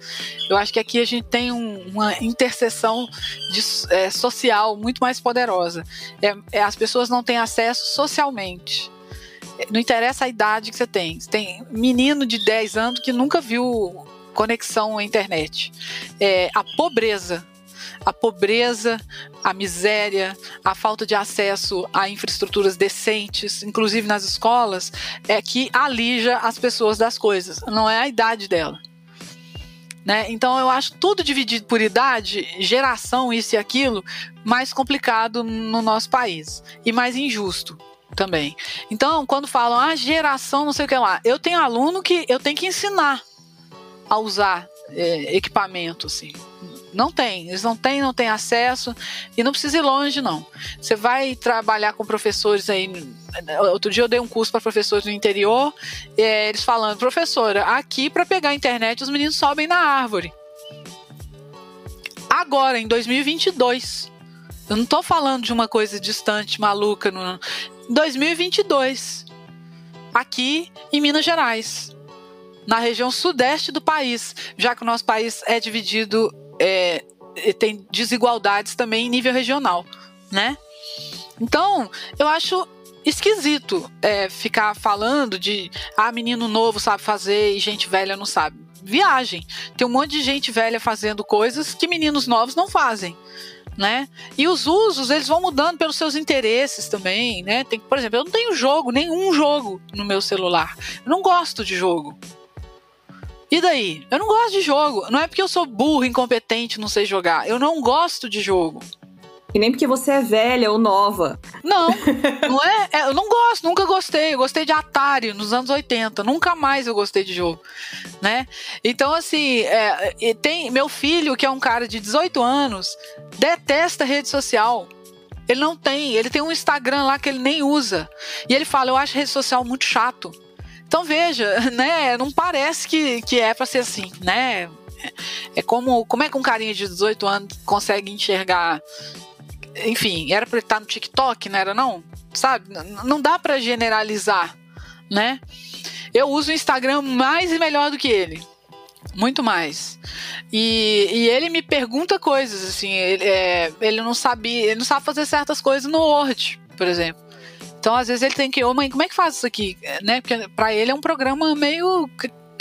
Eu acho que aqui a gente tem um, uma interseção de, é, social muito mais poderosa. É, é, as pessoas não têm acesso socialmente não interessa a idade que você tem. Você tem menino de 10 anos que nunca viu conexão à internet. É, a pobreza. A pobreza, a miséria, a falta de acesso a infraestruturas decentes, inclusive nas escolas, é que alija as pessoas das coisas. Não é a idade dela. Né? Então eu acho tudo dividido por idade, geração, isso e aquilo, mais complicado no nosso país e mais injusto também. Então, quando falam, ah, geração, não sei o que lá, eu tenho aluno que eu tenho que ensinar a usar é, equipamento, assim. Não tem, eles não têm, não têm acesso e não precisa ir longe, não. Você vai trabalhar com professores aí. Outro dia eu dei um curso para professores no interior, é, eles falando, professora, aqui para pegar a internet os meninos sobem na árvore. Agora, em 2022. Eu não tô falando de uma coisa distante, maluca. No... 2022, aqui em Minas Gerais, na região sudeste do país, já que o nosso país é dividido, é, tem desigualdades também em nível regional, né? Então, eu acho esquisito é, ficar falando de ah, menino novo sabe fazer e gente velha não sabe. Viagem. Tem um monte de gente velha fazendo coisas que meninos novos não fazem né? E os usos, eles vão mudando pelos seus interesses também, né? Tem, por exemplo, eu não tenho jogo, nenhum jogo no meu celular. Eu não gosto de jogo. E daí? Eu não gosto de jogo. Não é porque eu sou burro, incompetente, não sei jogar. Eu não gosto de jogo. E nem porque você é velha ou nova. Não, <laughs> não é, é, Eu não gosto, nunca gostei. Eu gostei de Atari nos anos 80. Nunca mais eu gostei de jogo, né? Então, assim, é, tem meu filho, que é um cara de 18 anos, detesta rede social. Ele não tem, ele tem um Instagram lá que ele nem usa. E ele fala: Eu acho rede social muito chato. Então veja, <laughs> né? Não parece que, que é para ser assim, né? É como, como é que um carinha de 18 anos consegue enxergar. Enfim, era para estar no TikTok, não era não? Sabe? Não dá para generalizar, né? Eu uso o Instagram mais e melhor do que ele. Muito mais. E, e ele me pergunta coisas, assim, ele, é, ele não sabe, ele não sabe fazer certas coisas no Word, por exemplo. Então, às vezes, ele tem que, ô mãe, como é que faz isso aqui? Né? Porque para ele é um programa meio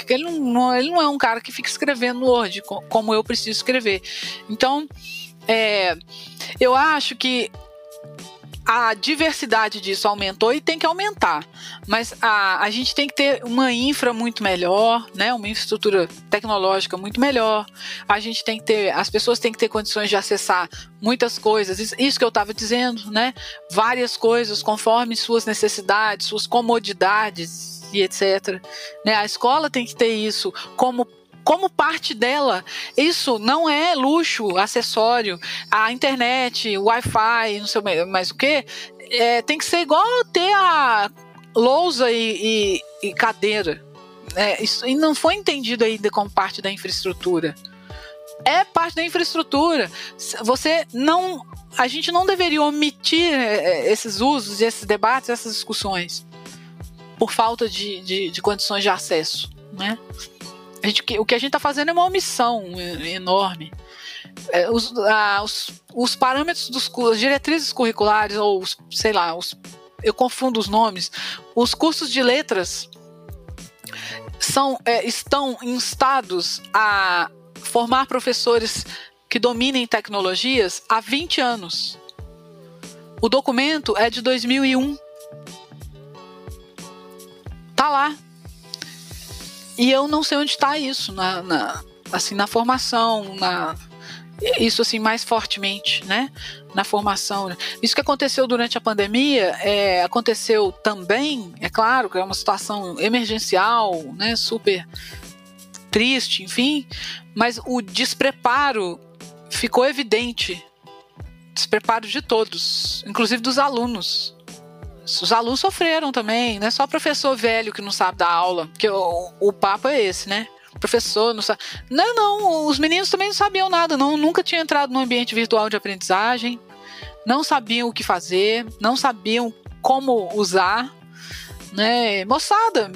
ele não, ele não é um cara que fica escrevendo no Word como eu preciso escrever. Então, é, eu acho que a diversidade disso aumentou e tem que aumentar. Mas a, a gente tem que ter uma infra muito melhor, né? Uma infraestrutura tecnológica muito melhor. A gente tem que ter, as pessoas têm que ter condições de acessar muitas coisas. Isso, que eu estava dizendo, né? Várias coisas conforme suas necessidades, suas comodidades e etc. Né? A escola tem que ter isso como como parte dela. Isso não é luxo, acessório. A internet, Wi-Fi, não sei mais o que, é, tem que ser igual ter a lousa e, e, e cadeira. É, isso, e não foi entendido ainda como parte da infraestrutura. É parte da infraestrutura. Você não. A gente não deveria omitir é, é, esses usos, esses debates, essas discussões por falta de, de, de condições de acesso. Né? Gente, o que a gente está fazendo é uma omissão enorme. É, os, os, os, parâmetros dos diretrizes curriculares, ou os, sei lá, os, eu confundo os nomes, os cursos de letras são, é, estão instados a formar professores que dominem tecnologias há 20 anos. O documento é de 2001. Tá lá. E eu não sei onde está isso, na, na, assim, na formação, na, isso assim mais fortemente, né? Na formação. Isso que aconteceu durante a pandemia é, aconteceu também, é claro, que é uma situação emergencial, né? Super triste, enfim, mas o despreparo ficou evidente. Despreparo de todos, inclusive dos alunos os alunos sofreram também, não é só professor velho que não sabe dar aula, porque o, o papo é esse, né? Professor não sabe. Não, não, os meninos também não sabiam nada, não, nunca tinham entrado no ambiente virtual de aprendizagem, não sabiam o que fazer, não sabiam como usar, né? Moçada,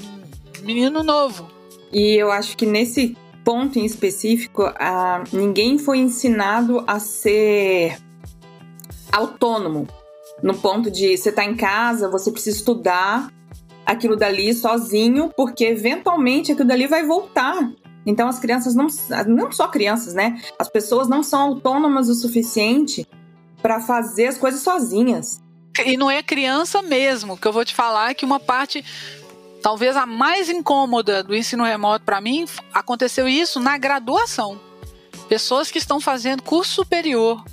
menino novo. E eu acho que nesse ponto em específico, a, ninguém foi ensinado a ser autônomo no ponto de você tá em casa, você precisa estudar aquilo dali sozinho, porque eventualmente aquilo dali vai voltar. Então as crianças não, não só crianças, né? As pessoas não são autônomas o suficiente para fazer as coisas sozinhas. E não é criança mesmo, que eu vou te falar que uma parte talvez a mais incômoda do ensino remoto para mim aconteceu isso na graduação. Pessoas que estão fazendo curso superior,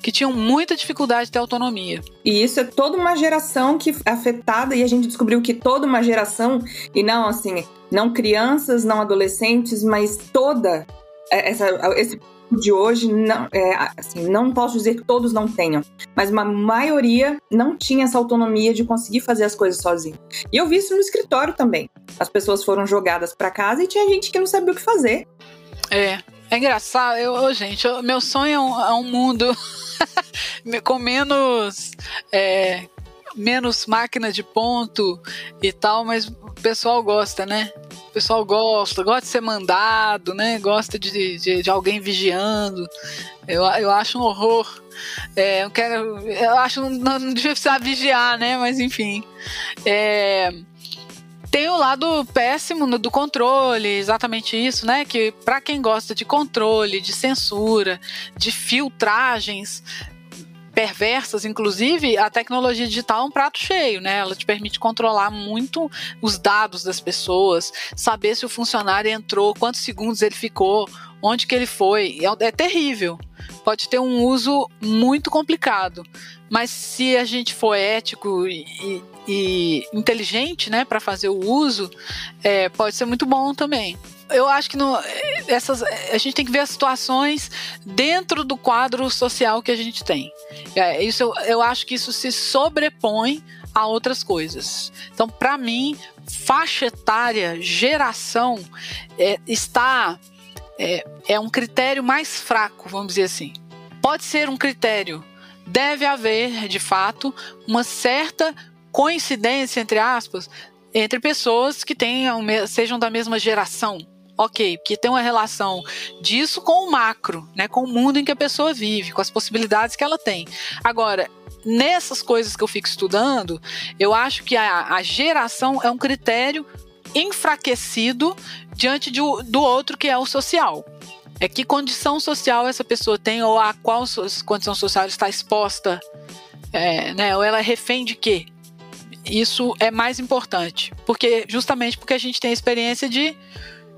que tinham muita dificuldade de ter autonomia. E isso é toda uma geração que é afetada e a gente descobriu que toda uma geração e não assim, não crianças, não adolescentes, mas toda essa esse de hoje não é, assim, não posso dizer que todos não tenham, mas uma maioria não tinha essa autonomia de conseguir fazer as coisas sozinho. E eu vi isso no escritório também. As pessoas foram jogadas para casa e tinha gente que não sabia o que fazer. É, é engraçado, eu, gente, eu, meu sonho é um, é um mundo <laughs> com menos. É, menos máquina de ponto e tal, mas o pessoal gosta, né? O pessoal gosta, gosta de ser mandado, né? Gosta de, de, de alguém vigiando. Eu, eu acho um horror. É, eu quero. Eu acho não, não devia precisar vigiar, né? Mas enfim. É, tem o lado péssimo do controle, exatamente isso, né? Que para quem gosta de controle, de censura, de filtragens, perversas, inclusive, a tecnologia digital é um prato cheio, né? Ela te permite controlar muito os dados das pessoas, saber se o funcionário entrou, quantos segundos ele ficou, onde que ele foi. É, é terrível. pode ter um uso muito complicado. Mas se a gente for ético e, e inteligente, né, para fazer o uso, é, pode ser muito bom também. Eu acho que no, essas, a gente tem que ver as situações dentro do quadro social que a gente tem. É, isso, eu, eu acho que isso se sobrepõe a outras coisas. Então, para mim, faixa etária, geração, é, está é, é um critério mais fraco, vamos dizer assim. Pode ser um critério. Deve haver, de fato, uma certa coincidência, entre aspas, entre pessoas que tenham, sejam da mesma geração. Ok, porque tem uma relação disso com o macro, né, com o mundo em que a pessoa vive, com as possibilidades que ela tem. Agora, nessas coisas que eu fico estudando, eu acho que a, a geração é um critério enfraquecido diante de, do outro que é o social. É que condição social essa pessoa tem ou a qual condição social está exposta, é, né? Ou ela é refém de quê? Isso é mais importante, porque justamente porque a gente tem a experiência de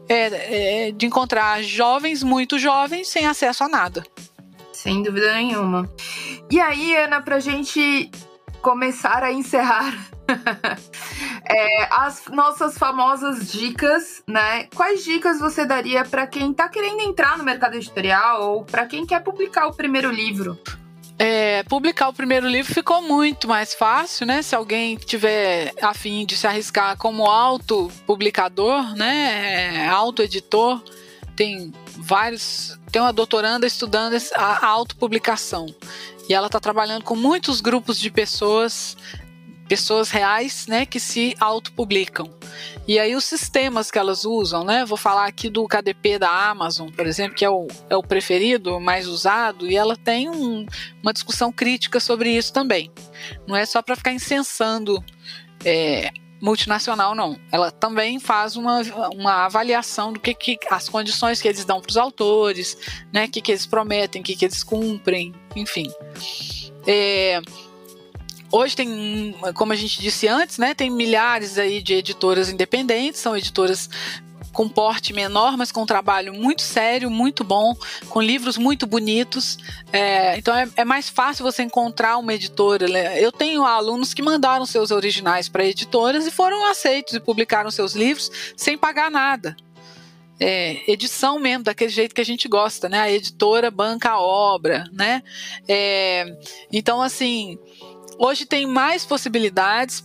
é, é, de encontrar jovens muito jovens sem acesso a nada. Sem dúvida nenhuma. E aí, Ana, pra gente começar a encerrar <laughs> é, as nossas famosas dicas, né? Quais dicas você daria para quem está querendo entrar no mercado editorial ou para quem quer publicar o primeiro livro? É, publicar o primeiro livro ficou muito mais fácil, né? Se alguém tiver afim de se arriscar como autopublicador, né? É, autoeditor, tem vários. Tem uma doutoranda estudando a autopublicação. E ela está trabalhando com muitos grupos de pessoas pessoas reais, né, que se autopublicam. E aí os sistemas que elas usam, né, vou falar aqui do KDP da Amazon, por exemplo, que é o, é o preferido, mais usado, e ela tem um, uma discussão crítica sobre isso também. Não é só para ficar incensando é, multinacional, não. Ela também faz uma, uma avaliação do que, que as condições que eles dão para os autores, né, o que, que eles prometem, o que, que eles cumprem, enfim. É, Hoje tem, como a gente disse antes, né, tem milhares aí de editoras independentes, são editoras com porte menor, mas com um trabalho muito sério, muito bom, com livros muito bonitos. É, então é, é, mais fácil você encontrar uma editora. Né? Eu tenho alunos que mandaram seus originais para editoras e foram aceitos e publicaram seus livros sem pagar nada. É, edição mesmo, daquele jeito que a gente gosta, né? A editora banca a obra, né? É, então, assim, Hoje tem mais possibilidades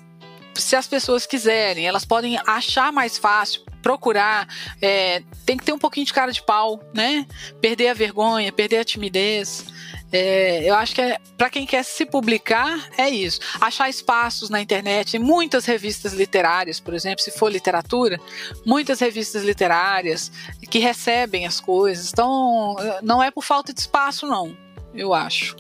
se as pessoas quiserem, elas podem achar mais fácil, procurar, é, tem que ter um pouquinho de cara de pau, né? Perder a vergonha, perder a timidez. É, eu acho que é, para quem quer se publicar, é isso. Achar espaços na internet, tem muitas revistas literárias, por exemplo, se for literatura, muitas revistas literárias que recebem as coisas. Então, não é por falta de espaço, não, eu acho.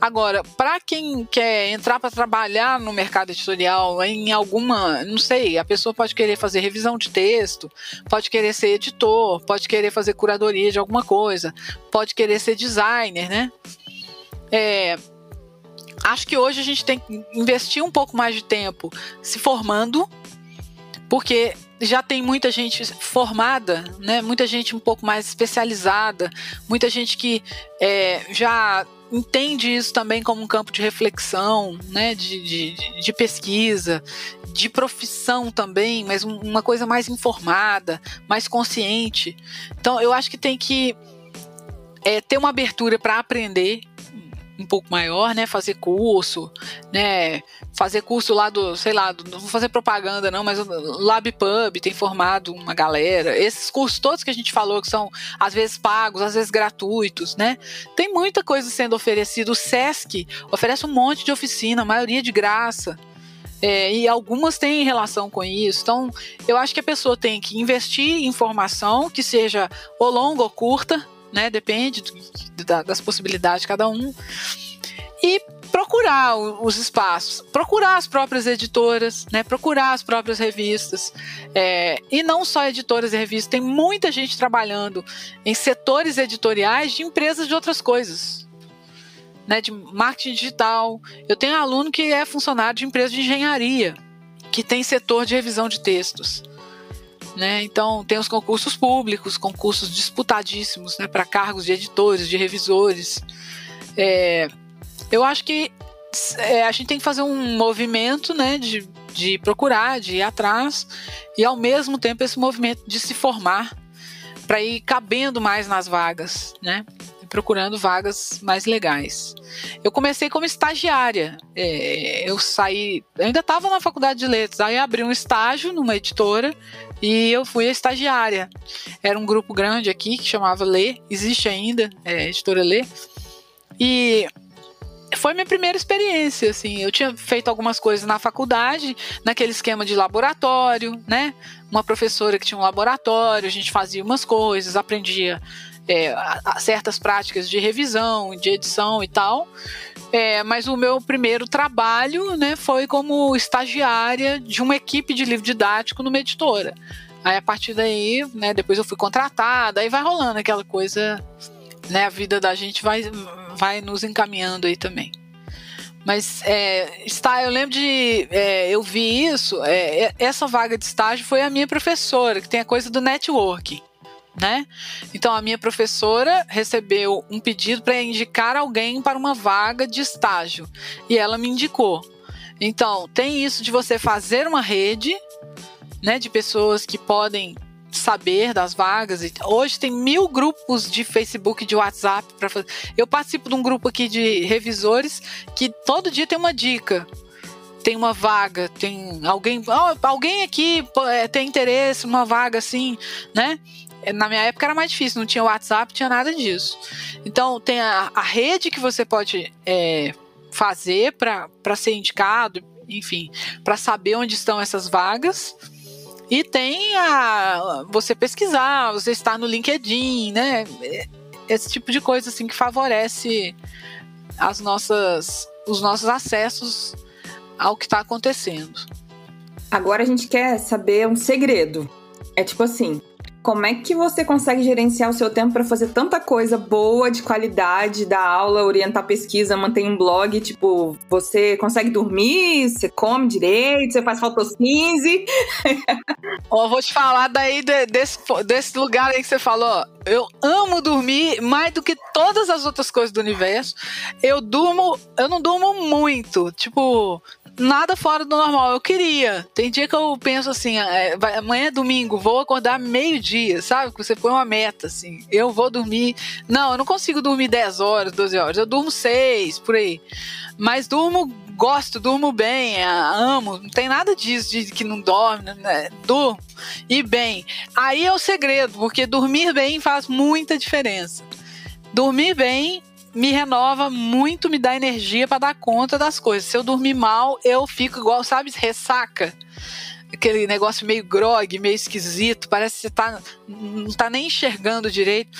Agora, para quem quer entrar para trabalhar no mercado editorial, em alguma, não sei, a pessoa pode querer fazer revisão de texto, pode querer ser editor, pode querer fazer curadoria de alguma coisa, pode querer ser designer, né? É, acho que hoje a gente tem que investir um pouco mais de tempo se formando, porque já tem muita gente formada, né? Muita gente um pouco mais especializada, muita gente que é, já entende isso também como um campo de reflexão, né, de, de, de pesquisa, de profissão também, mas uma coisa mais informada, mais consciente. Então, eu acho que tem que é, ter uma abertura para aprender um pouco maior, né? Fazer curso, né? Fazer curso lá do, sei lá, do, não vou fazer propaganda não, mas o LabPub tem formado uma galera. Esses cursos todos que a gente falou que são às vezes pagos, às vezes gratuitos, né? Tem muita coisa sendo oferecida. O SESC oferece um monte de oficina, a maioria de graça. É, e algumas têm relação com isso. Então, eu acho que a pessoa tem que investir em formação que seja ou longa ou curta, né? Depende do, da, das possibilidades de cada um. E procurar os espaços, procurar as próprias editoras, né? Procurar as próprias revistas. É, e não só editoras e revistas, tem muita gente trabalhando em setores editoriais de empresas de outras coisas. Né, de marketing digital. Eu tenho aluno que é funcionário de empresa de engenharia, que tem setor de revisão de textos. Né? Então, tem os concursos públicos, concursos disputadíssimos né, para cargos de editores, de revisores. É, eu acho que é, a gente tem que fazer um movimento né, de, de procurar, de ir atrás, e ao mesmo tempo esse movimento de se formar para ir cabendo mais nas vagas, né? procurando vagas mais legais. Eu comecei como estagiária. É, eu saí, eu ainda estava na faculdade de letras, aí abri um estágio numa editora e eu fui a estagiária. Era um grupo grande aqui que chamava Lê, existe ainda, é, editora Lê. E foi minha primeira experiência, assim. Eu tinha feito algumas coisas na faculdade, naquele esquema de laboratório, né? Uma professora que tinha um laboratório, a gente fazia umas coisas, aprendia é, certas práticas de revisão, de edição e tal. É, mas o meu primeiro trabalho né, foi como estagiária de uma equipe de livro didático numa editora. Aí a partir daí, né, depois eu fui contratada, aí vai rolando aquela coisa, né, a vida da gente vai, vai nos encaminhando aí também. Mas é, está, eu lembro de. É, eu vi isso. É, essa vaga de estágio foi a minha professora, que tem a coisa do networking né? Então a minha professora recebeu um pedido para indicar alguém para uma vaga de estágio e ela me indicou. Então tem isso de você fazer uma rede, né, de pessoas que podem saber das vagas. Hoje tem mil grupos de Facebook, de WhatsApp para fazer. Eu participo de um grupo aqui de revisores que todo dia tem uma dica tem uma vaga, tem alguém, alguém aqui é, tem interesse numa vaga assim, né? Na minha época era mais difícil, não tinha WhatsApp, tinha nada disso. Então tem a, a rede que você pode é, fazer para ser indicado, enfim, para saber onde estão essas vagas. E tem a você pesquisar, você estar no LinkedIn, né? Esse tipo de coisa assim que favorece as nossas os nossos acessos ao que está acontecendo. Agora a gente quer saber um segredo. É tipo assim, como é que você consegue gerenciar o seu tempo para fazer tanta coisa boa, de qualidade, dar aula, orientar pesquisa, manter um blog? Tipo, você consegue dormir, você come direito, você faz fotossíntese? <laughs> Ó, vou te falar daí de, desse, desse lugar aí que você falou. Eu amo dormir mais do que todas as outras coisas do universo. Eu durmo, eu não durmo muito. Tipo, nada fora do normal. Eu queria. Tem dia que eu penso assim, é, vai, amanhã é domingo, vou acordar meio-dia, sabe? Que você põe uma meta, assim. Eu vou dormir. Não, eu não consigo dormir 10 horas, 12 horas. Eu durmo 6, por aí. Mas durmo, gosto, durmo bem, amo. Não tem nada disso de que não dorme, né? Durmo. E bem. Aí é o segredo, porque dormir bem faz muita diferença. Dormir bem me renova muito, me dá energia para dar conta das coisas. Se eu dormir mal, eu fico igual, sabe, ressaca. Aquele negócio meio grog, meio esquisito, parece que você tá, não tá nem enxergando direito.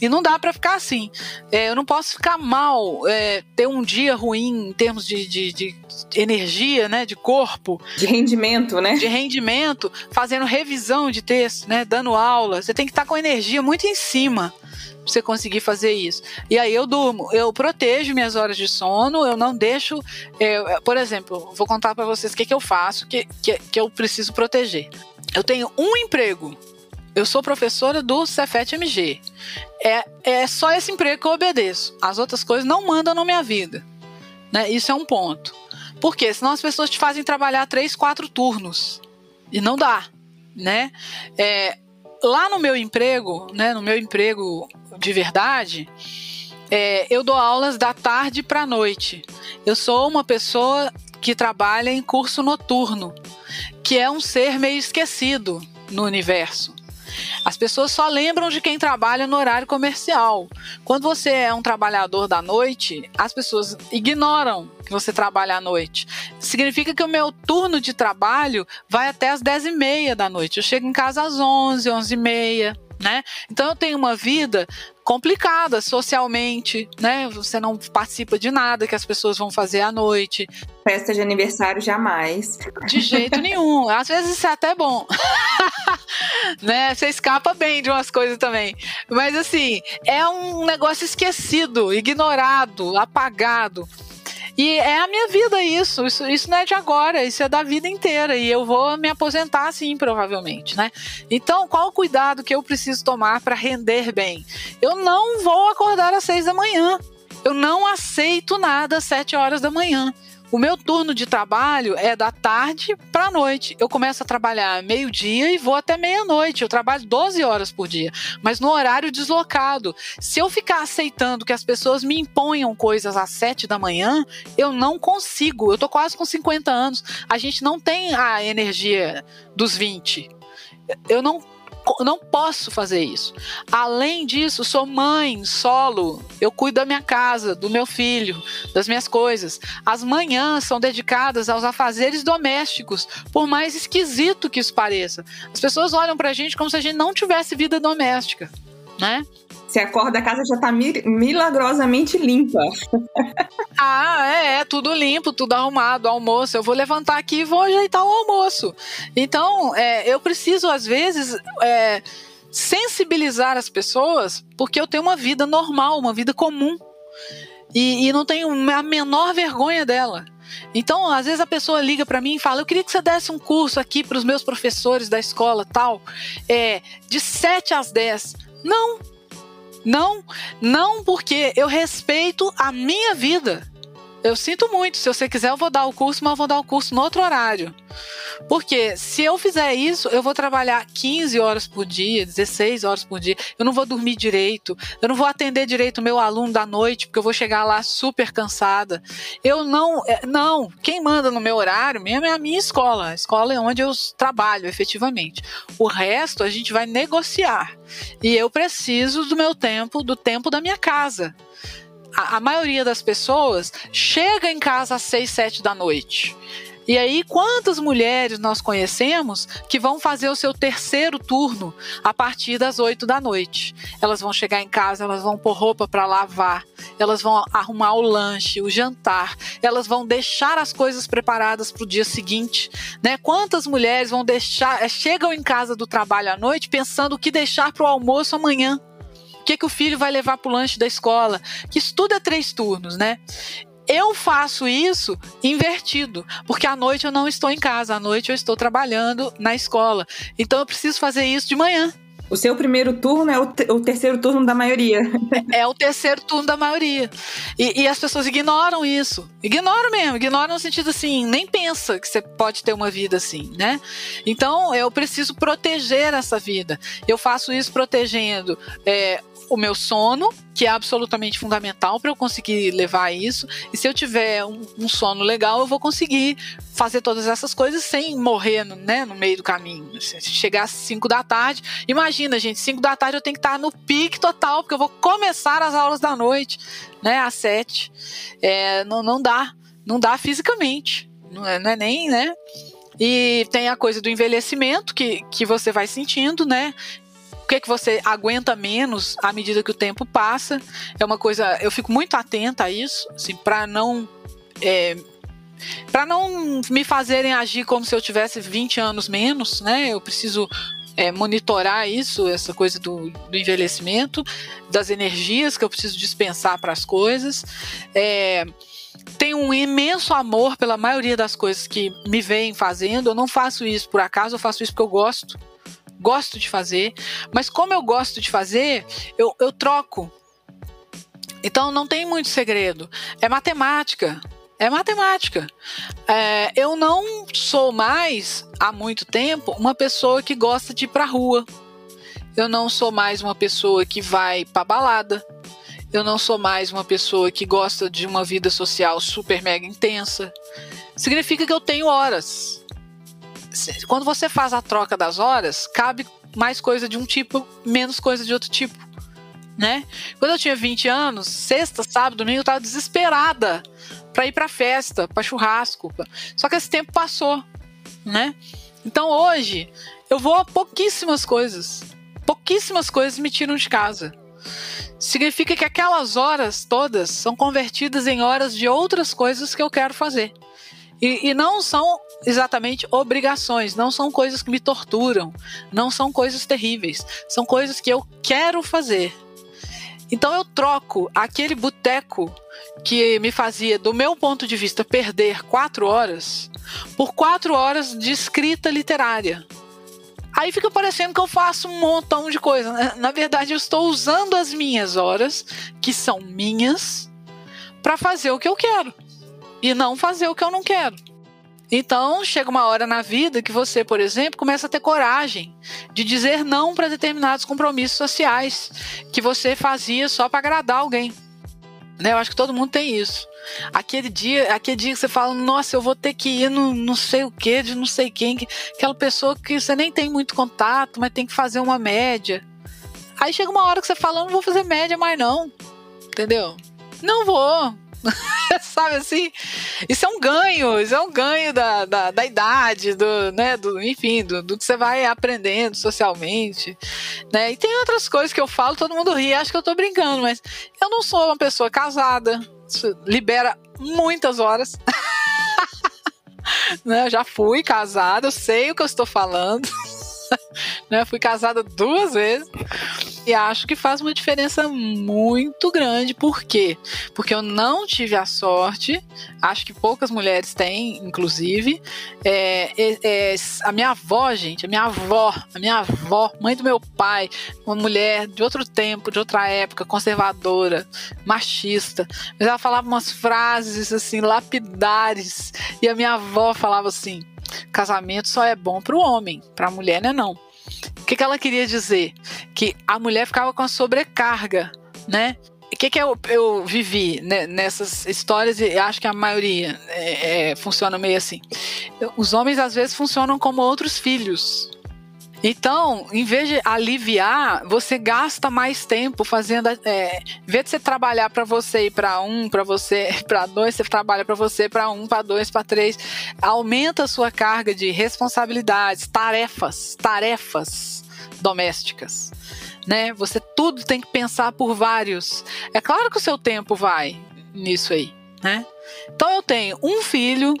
E não dá para ficar assim. É, eu não posso ficar mal, é, ter um dia ruim em termos de, de, de, energia, né? De corpo. De rendimento, né? De rendimento, fazendo revisão de texto, né? Dando aula. Você tem que estar tá com energia muito em cima você conseguir fazer isso. E aí eu durmo, eu protejo minhas horas de sono, eu não deixo. É, por exemplo, vou contar para vocês o que, que eu faço que, que, que eu preciso proteger. Eu tenho um emprego. Eu sou professora do Cefet MG. É, é só esse emprego que eu obedeço. As outras coisas não mandam na minha vida. Né? Isso é um ponto. Por quê? Senão as pessoas te fazem trabalhar três, quatro turnos. E não dá. Né? É, lá no meu emprego, né, no meu emprego de verdade, é, eu dou aulas da tarde para noite. Eu sou uma pessoa que trabalha em curso noturno, que é um ser meio esquecido no universo. As pessoas só lembram de quem trabalha no horário comercial. Quando você é um trabalhador da noite, as pessoas ignoram que você trabalha à noite. Significa que o meu turno de trabalho vai até as 10 e meia da noite. Eu chego em casa às 11, 11 e meia. Né? Então eu tenho uma vida complicada socialmente, né? Você não participa de nada que as pessoas vão fazer à noite. Festa de aniversário jamais. De jeito nenhum. Às vezes isso é até bom. <laughs> né? Você escapa bem de umas coisas também. Mas assim, é um negócio esquecido, ignorado, apagado. E é a minha vida isso. isso. Isso não é de agora, isso é da vida inteira. E eu vou me aposentar assim, provavelmente, né? Então, qual o cuidado que eu preciso tomar para render bem? Eu não vou acordar às seis da manhã. Eu não aceito nada às sete horas da manhã. O meu turno de trabalho é da tarde para a noite. Eu começo a trabalhar meio-dia e vou até meia-noite. Eu trabalho 12 horas por dia, mas no horário deslocado. Se eu ficar aceitando que as pessoas me imponham coisas às 7 da manhã, eu não consigo. Eu tô quase com 50 anos. A gente não tem a energia dos 20. Eu não não posso fazer isso. Além disso, sou mãe, solo. Eu cuido da minha casa, do meu filho, das minhas coisas. As manhãs são dedicadas aos afazeres domésticos, por mais esquisito que isso pareça. As pessoas olham pra gente como se a gente não tivesse vida doméstica, né? Você acorda, a casa já tá milagrosamente limpa. <laughs> ah, é, é, tudo limpo, tudo arrumado, almoço. Eu vou levantar aqui e vou ajeitar o almoço. Então, é, eu preciso, às vezes, é, sensibilizar as pessoas, porque eu tenho uma vida normal, uma vida comum. E, e não tenho a menor vergonha dela. Então, às vezes a pessoa liga para mim e fala: Eu queria que você desse um curso aqui para os meus professores da escola tal, é, de 7 às 10. Não, não, não porque eu respeito a minha vida. Eu sinto muito. Se você quiser, eu vou dar o curso, mas eu vou dar o curso no outro horário. Porque se eu fizer isso, eu vou trabalhar 15 horas por dia, 16 horas por dia. Eu não vou dormir direito. Eu não vou atender direito o meu aluno da noite, porque eu vou chegar lá super cansada. Eu não. É, não. Quem manda no meu horário mesmo é a minha escola. A escola é onde eu trabalho efetivamente. O resto a gente vai negociar. E eu preciso do meu tempo, do tempo da minha casa a, a maioria das pessoas chega em casa às seis, sete da noite. E aí, quantas mulheres nós conhecemos que vão fazer o seu terceiro turno a partir das 8 da noite? Elas vão chegar em casa, elas vão pôr roupa para lavar, elas vão arrumar o lanche, o jantar, elas vão deixar as coisas preparadas para o dia seguinte, né? Quantas mulheres vão deixar, eh, chegam em casa do trabalho à noite pensando o que deixar para o almoço amanhã? O que, que o filho vai levar para o lanche da escola, que estuda é três turnos, né? Eu faço isso invertido, porque à noite eu não estou em casa, à noite eu estou trabalhando na escola. Então eu preciso fazer isso de manhã. O seu primeiro turno é o, te o terceiro turno da maioria. É, <laughs> é, o terceiro turno da maioria. E, e, as pessoas ignoram isso. Ignoram mesmo, ignoram no sentido assim, nem pensa que você pode ter uma vida assim, né? Então eu preciso proteger essa vida. Eu faço isso protegendo é, o meu sono, que é absolutamente fundamental para eu conseguir levar isso. E se eu tiver um, um, sono legal, eu vou conseguir fazer todas essas coisas sem morrer né, no meio do caminho. Se chegar às 5 da tarde, imagina, gente, 5 da tarde eu tenho que estar no pique total, porque eu vou começar as aulas da noite, né, às 7. É, não, não dá, não dá fisicamente. Não é, não é nem, né? E tem a coisa do envelhecimento que, que você vai sentindo, né? Que, que você aguenta menos à medida que o tempo passa. É uma coisa. Eu fico muito atenta a isso, assim, para não. É, para não me fazerem agir como se eu tivesse 20 anos menos, né? Eu preciso é, monitorar isso, essa coisa do, do, envelhecimento, das energias que eu preciso dispensar para as coisas. É, tenho um imenso amor pela maioria das coisas que me vêm fazendo. Eu não faço isso por acaso, eu faço isso porque eu gosto gosto de fazer, mas como eu gosto de fazer, eu, eu troco. Então não tem muito segredo. É matemática. É matemática. É, eu não sou mais, há muito tempo, uma pessoa que gosta de ir pra rua. Eu não sou mais uma pessoa que vai pra balada. Eu não sou mais uma pessoa que gosta de uma vida social super mega intensa. Significa que eu tenho horas quando você faz a troca das horas, cabe mais coisa de um tipo, menos coisa de outro tipo. Né? Quando eu tinha 20 anos, sexta, sábado, domingo, eu tava desesperada para ir para festa, para churrasco. Só que esse tempo passou, né? Então hoje eu vou a pouquíssimas coisas. Pouquíssimas coisas me tiram de casa. Significa que aquelas horas todas são convertidas em horas de outras coisas que eu quero fazer. E, e não são exatamente obrigações, não são coisas que me torturam, não são coisas terríveis, são coisas que eu quero fazer. Então eu troco aquele boteco que me fazia, do meu ponto de vista, perder quatro horas por quatro horas de escrita literária. Aí fica parecendo que eu faço um montão de coisa. Na verdade, eu estou usando as minhas horas, que são minhas, para fazer o que eu quero e não fazer o que eu não quero. Então, chega uma hora na vida que você, por exemplo, começa a ter coragem de dizer não para determinados compromissos sociais que você fazia só para agradar alguém. Né? Eu acho que todo mundo tem isso. Aquele dia, aquele dia que você fala, nossa, eu vou ter que ir no não sei o que, de não sei quem, aquela pessoa que você nem tem muito contato, mas tem que fazer uma média. Aí chega uma hora que você fala, eu não vou fazer média mais não. Entendeu? Não vou. <laughs> Sabe assim? Isso é um ganho, isso é um ganho da, da, da idade, do, né, do, enfim, do, do, que você vai aprendendo socialmente, né? E tem outras coisas que eu falo, todo mundo ri, acha que eu tô brincando, mas eu não sou uma pessoa casada, libera muitas horas. <laughs> né? Eu já fui casada, eu sei o que eu estou falando. <laughs> <laughs> né? Fui casada duas vezes. E acho que faz uma diferença muito grande. Por quê? Porque eu não tive a sorte, acho que poucas mulheres têm, inclusive. É, é, é, a minha avó, gente, a minha avó, a minha avó, mãe do meu pai, uma mulher de outro tempo, de outra época, conservadora, machista. Mas ela falava umas frases assim, lapidares. E a minha avó falava assim: casamento só é bom para o homem, para a mulher não é não. O que, que ela queria dizer? Que a mulher ficava com a sobrecarga, né? O que, que eu, eu vivi né, nessas histórias, e acho que a maioria é, é, funciona meio assim. Os homens às vezes funcionam como outros filhos. Então, em vez de aliviar, você gasta mais tempo fazendo. É, em vez de você trabalhar para você e para um, para você, <laughs> para dois, você trabalha para você, para um, para dois, para três. Aumenta a sua carga de responsabilidades, tarefas, tarefas domésticas. Né? Você tudo tem que pensar por vários. É claro que o seu tempo vai nisso aí, né? Então eu tenho um filho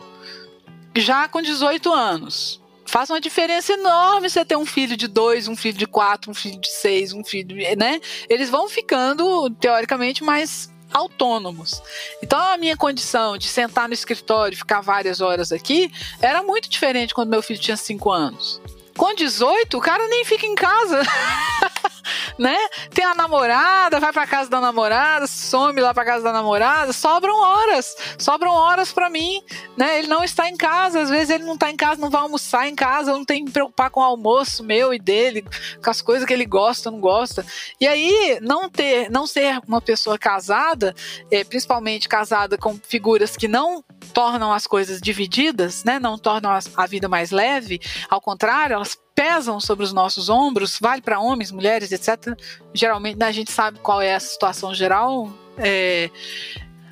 já com 18 anos faz uma diferença enorme você ter um filho de dois, um filho de quatro, um filho de seis, um filho, de, né? Eles vão ficando teoricamente mais autônomos. Então a minha condição de sentar no escritório e ficar várias horas aqui era muito diferente quando meu filho tinha cinco anos. Com 18, o cara nem fica em casa. <laughs> né? Tem a namorada, vai pra casa da namorada, some lá pra casa da namorada, sobram horas, sobram horas para mim, né? Ele não está em casa, às vezes ele não tá em casa, não vai almoçar em casa, eu não tenho que me preocupar com o almoço meu e dele, com as coisas que ele gosta, não gosta. E aí, não ter, não ser uma pessoa casada, é, principalmente casada com figuras que não tornam as coisas divididas, né? Não tornam a vida mais leve, ao contrário, elas pesam sobre os nossos ombros, vale para homens, mulheres, etc. Geralmente né, a gente sabe qual é a situação geral. É,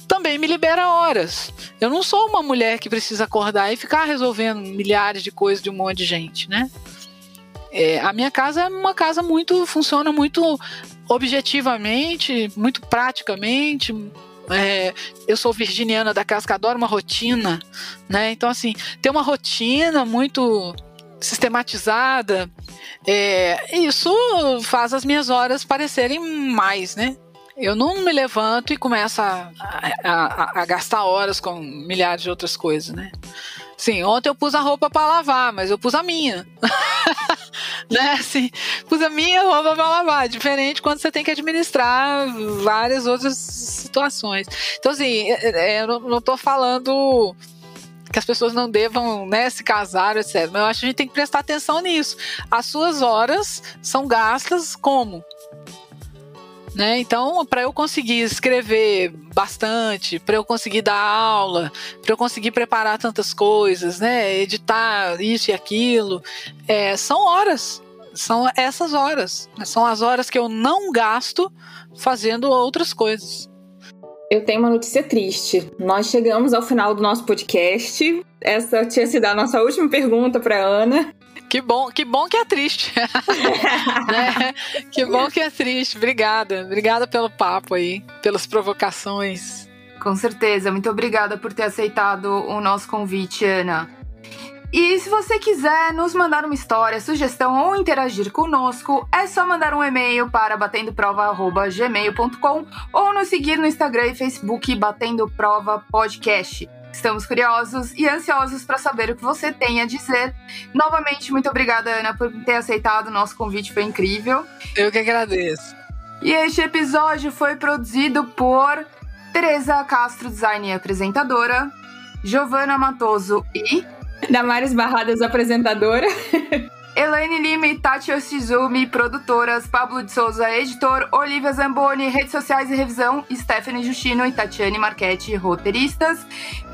também me libera horas. Eu não sou uma mulher que precisa acordar e ficar resolvendo milhares de coisas de um monte de gente, né? É, a minha casa é uma casa muito funciona muito objetivamente, muito praticamente. É, eu sou virginiana da casa que adora uma rotina, né? Então assim, ter uma rotina muito sistematizada. É, isso faz as minhas horas parecerem mais, né? Eu não me levanto e começo a, a, a, gastar horas com milhares de outras coisas, né? Sim, ontem eu pus a roupa para lavar, mas eu pus a minha. <laughs> <laughs> né? Assim, pus a minha roupa para lavar. Diferente quando você tem que administrar várias outras situações. Então, assim, é, é, eu não estou falando que as pessoas não devam né, se casar, etc. Mas eu acho que a gente tem que prestar atenção nisso. As suas horas são gastas como? Né? Então, para eu conseguir escrever bastante, para eu conseguir dar aula, para eu conseguir preparar tantas coisas, né? editar isso e aquilo, é, são horas. São essas horas. São as horas que eu não gasto fazendo outras coisas. Eu tenho uma notícia triste. Nós chegamos ao final do nosso podcast. Essa tinha sido a nossa última pergunta para Ana. Que bom, que bom que é triste. <laughs> né? Que bom que é triste. Obrigada. Obrigada pelo papo aí, pelas provocações. Com certeza. Muito obrigada por ter aceitado o nosso convite, Ana. E se você quiser nos mandar uma história, sugestão ou interagir conosco, é só mandar um e-mail para batendoprova@gmail.com ou nos seguir no Instagram e Facebook Batendo Prova Podcast. Estamos curiosos e ansiosos para saber o que você tem a dizer. Novamente, muito obrigada, Ana, por ter aceitado o nosso convite, foi incrível. Eu que agradeço. E este episódio foi produzido por Teresa Castro, design e apresentadora, Giovana Matoso e Damares Barradas, apresentadora. <laughs> Elaine Lima e Tati Oshizumi, produtoras, Pablo de Souza, editor, Olivia Zamboni, redes sociais e revisão, Stephanie Justino e Tatiane Marchetti, roteiristas.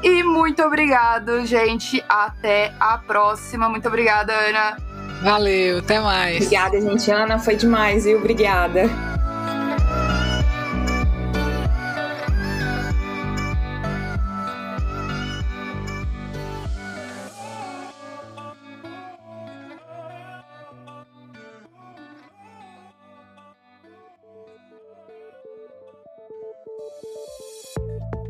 E muito obrigado, gente. Até a próxima. Muito obrigada, Ana. Valeu, até mais. Obrigada, gente. Ana, foi demais, viu? Obrigada.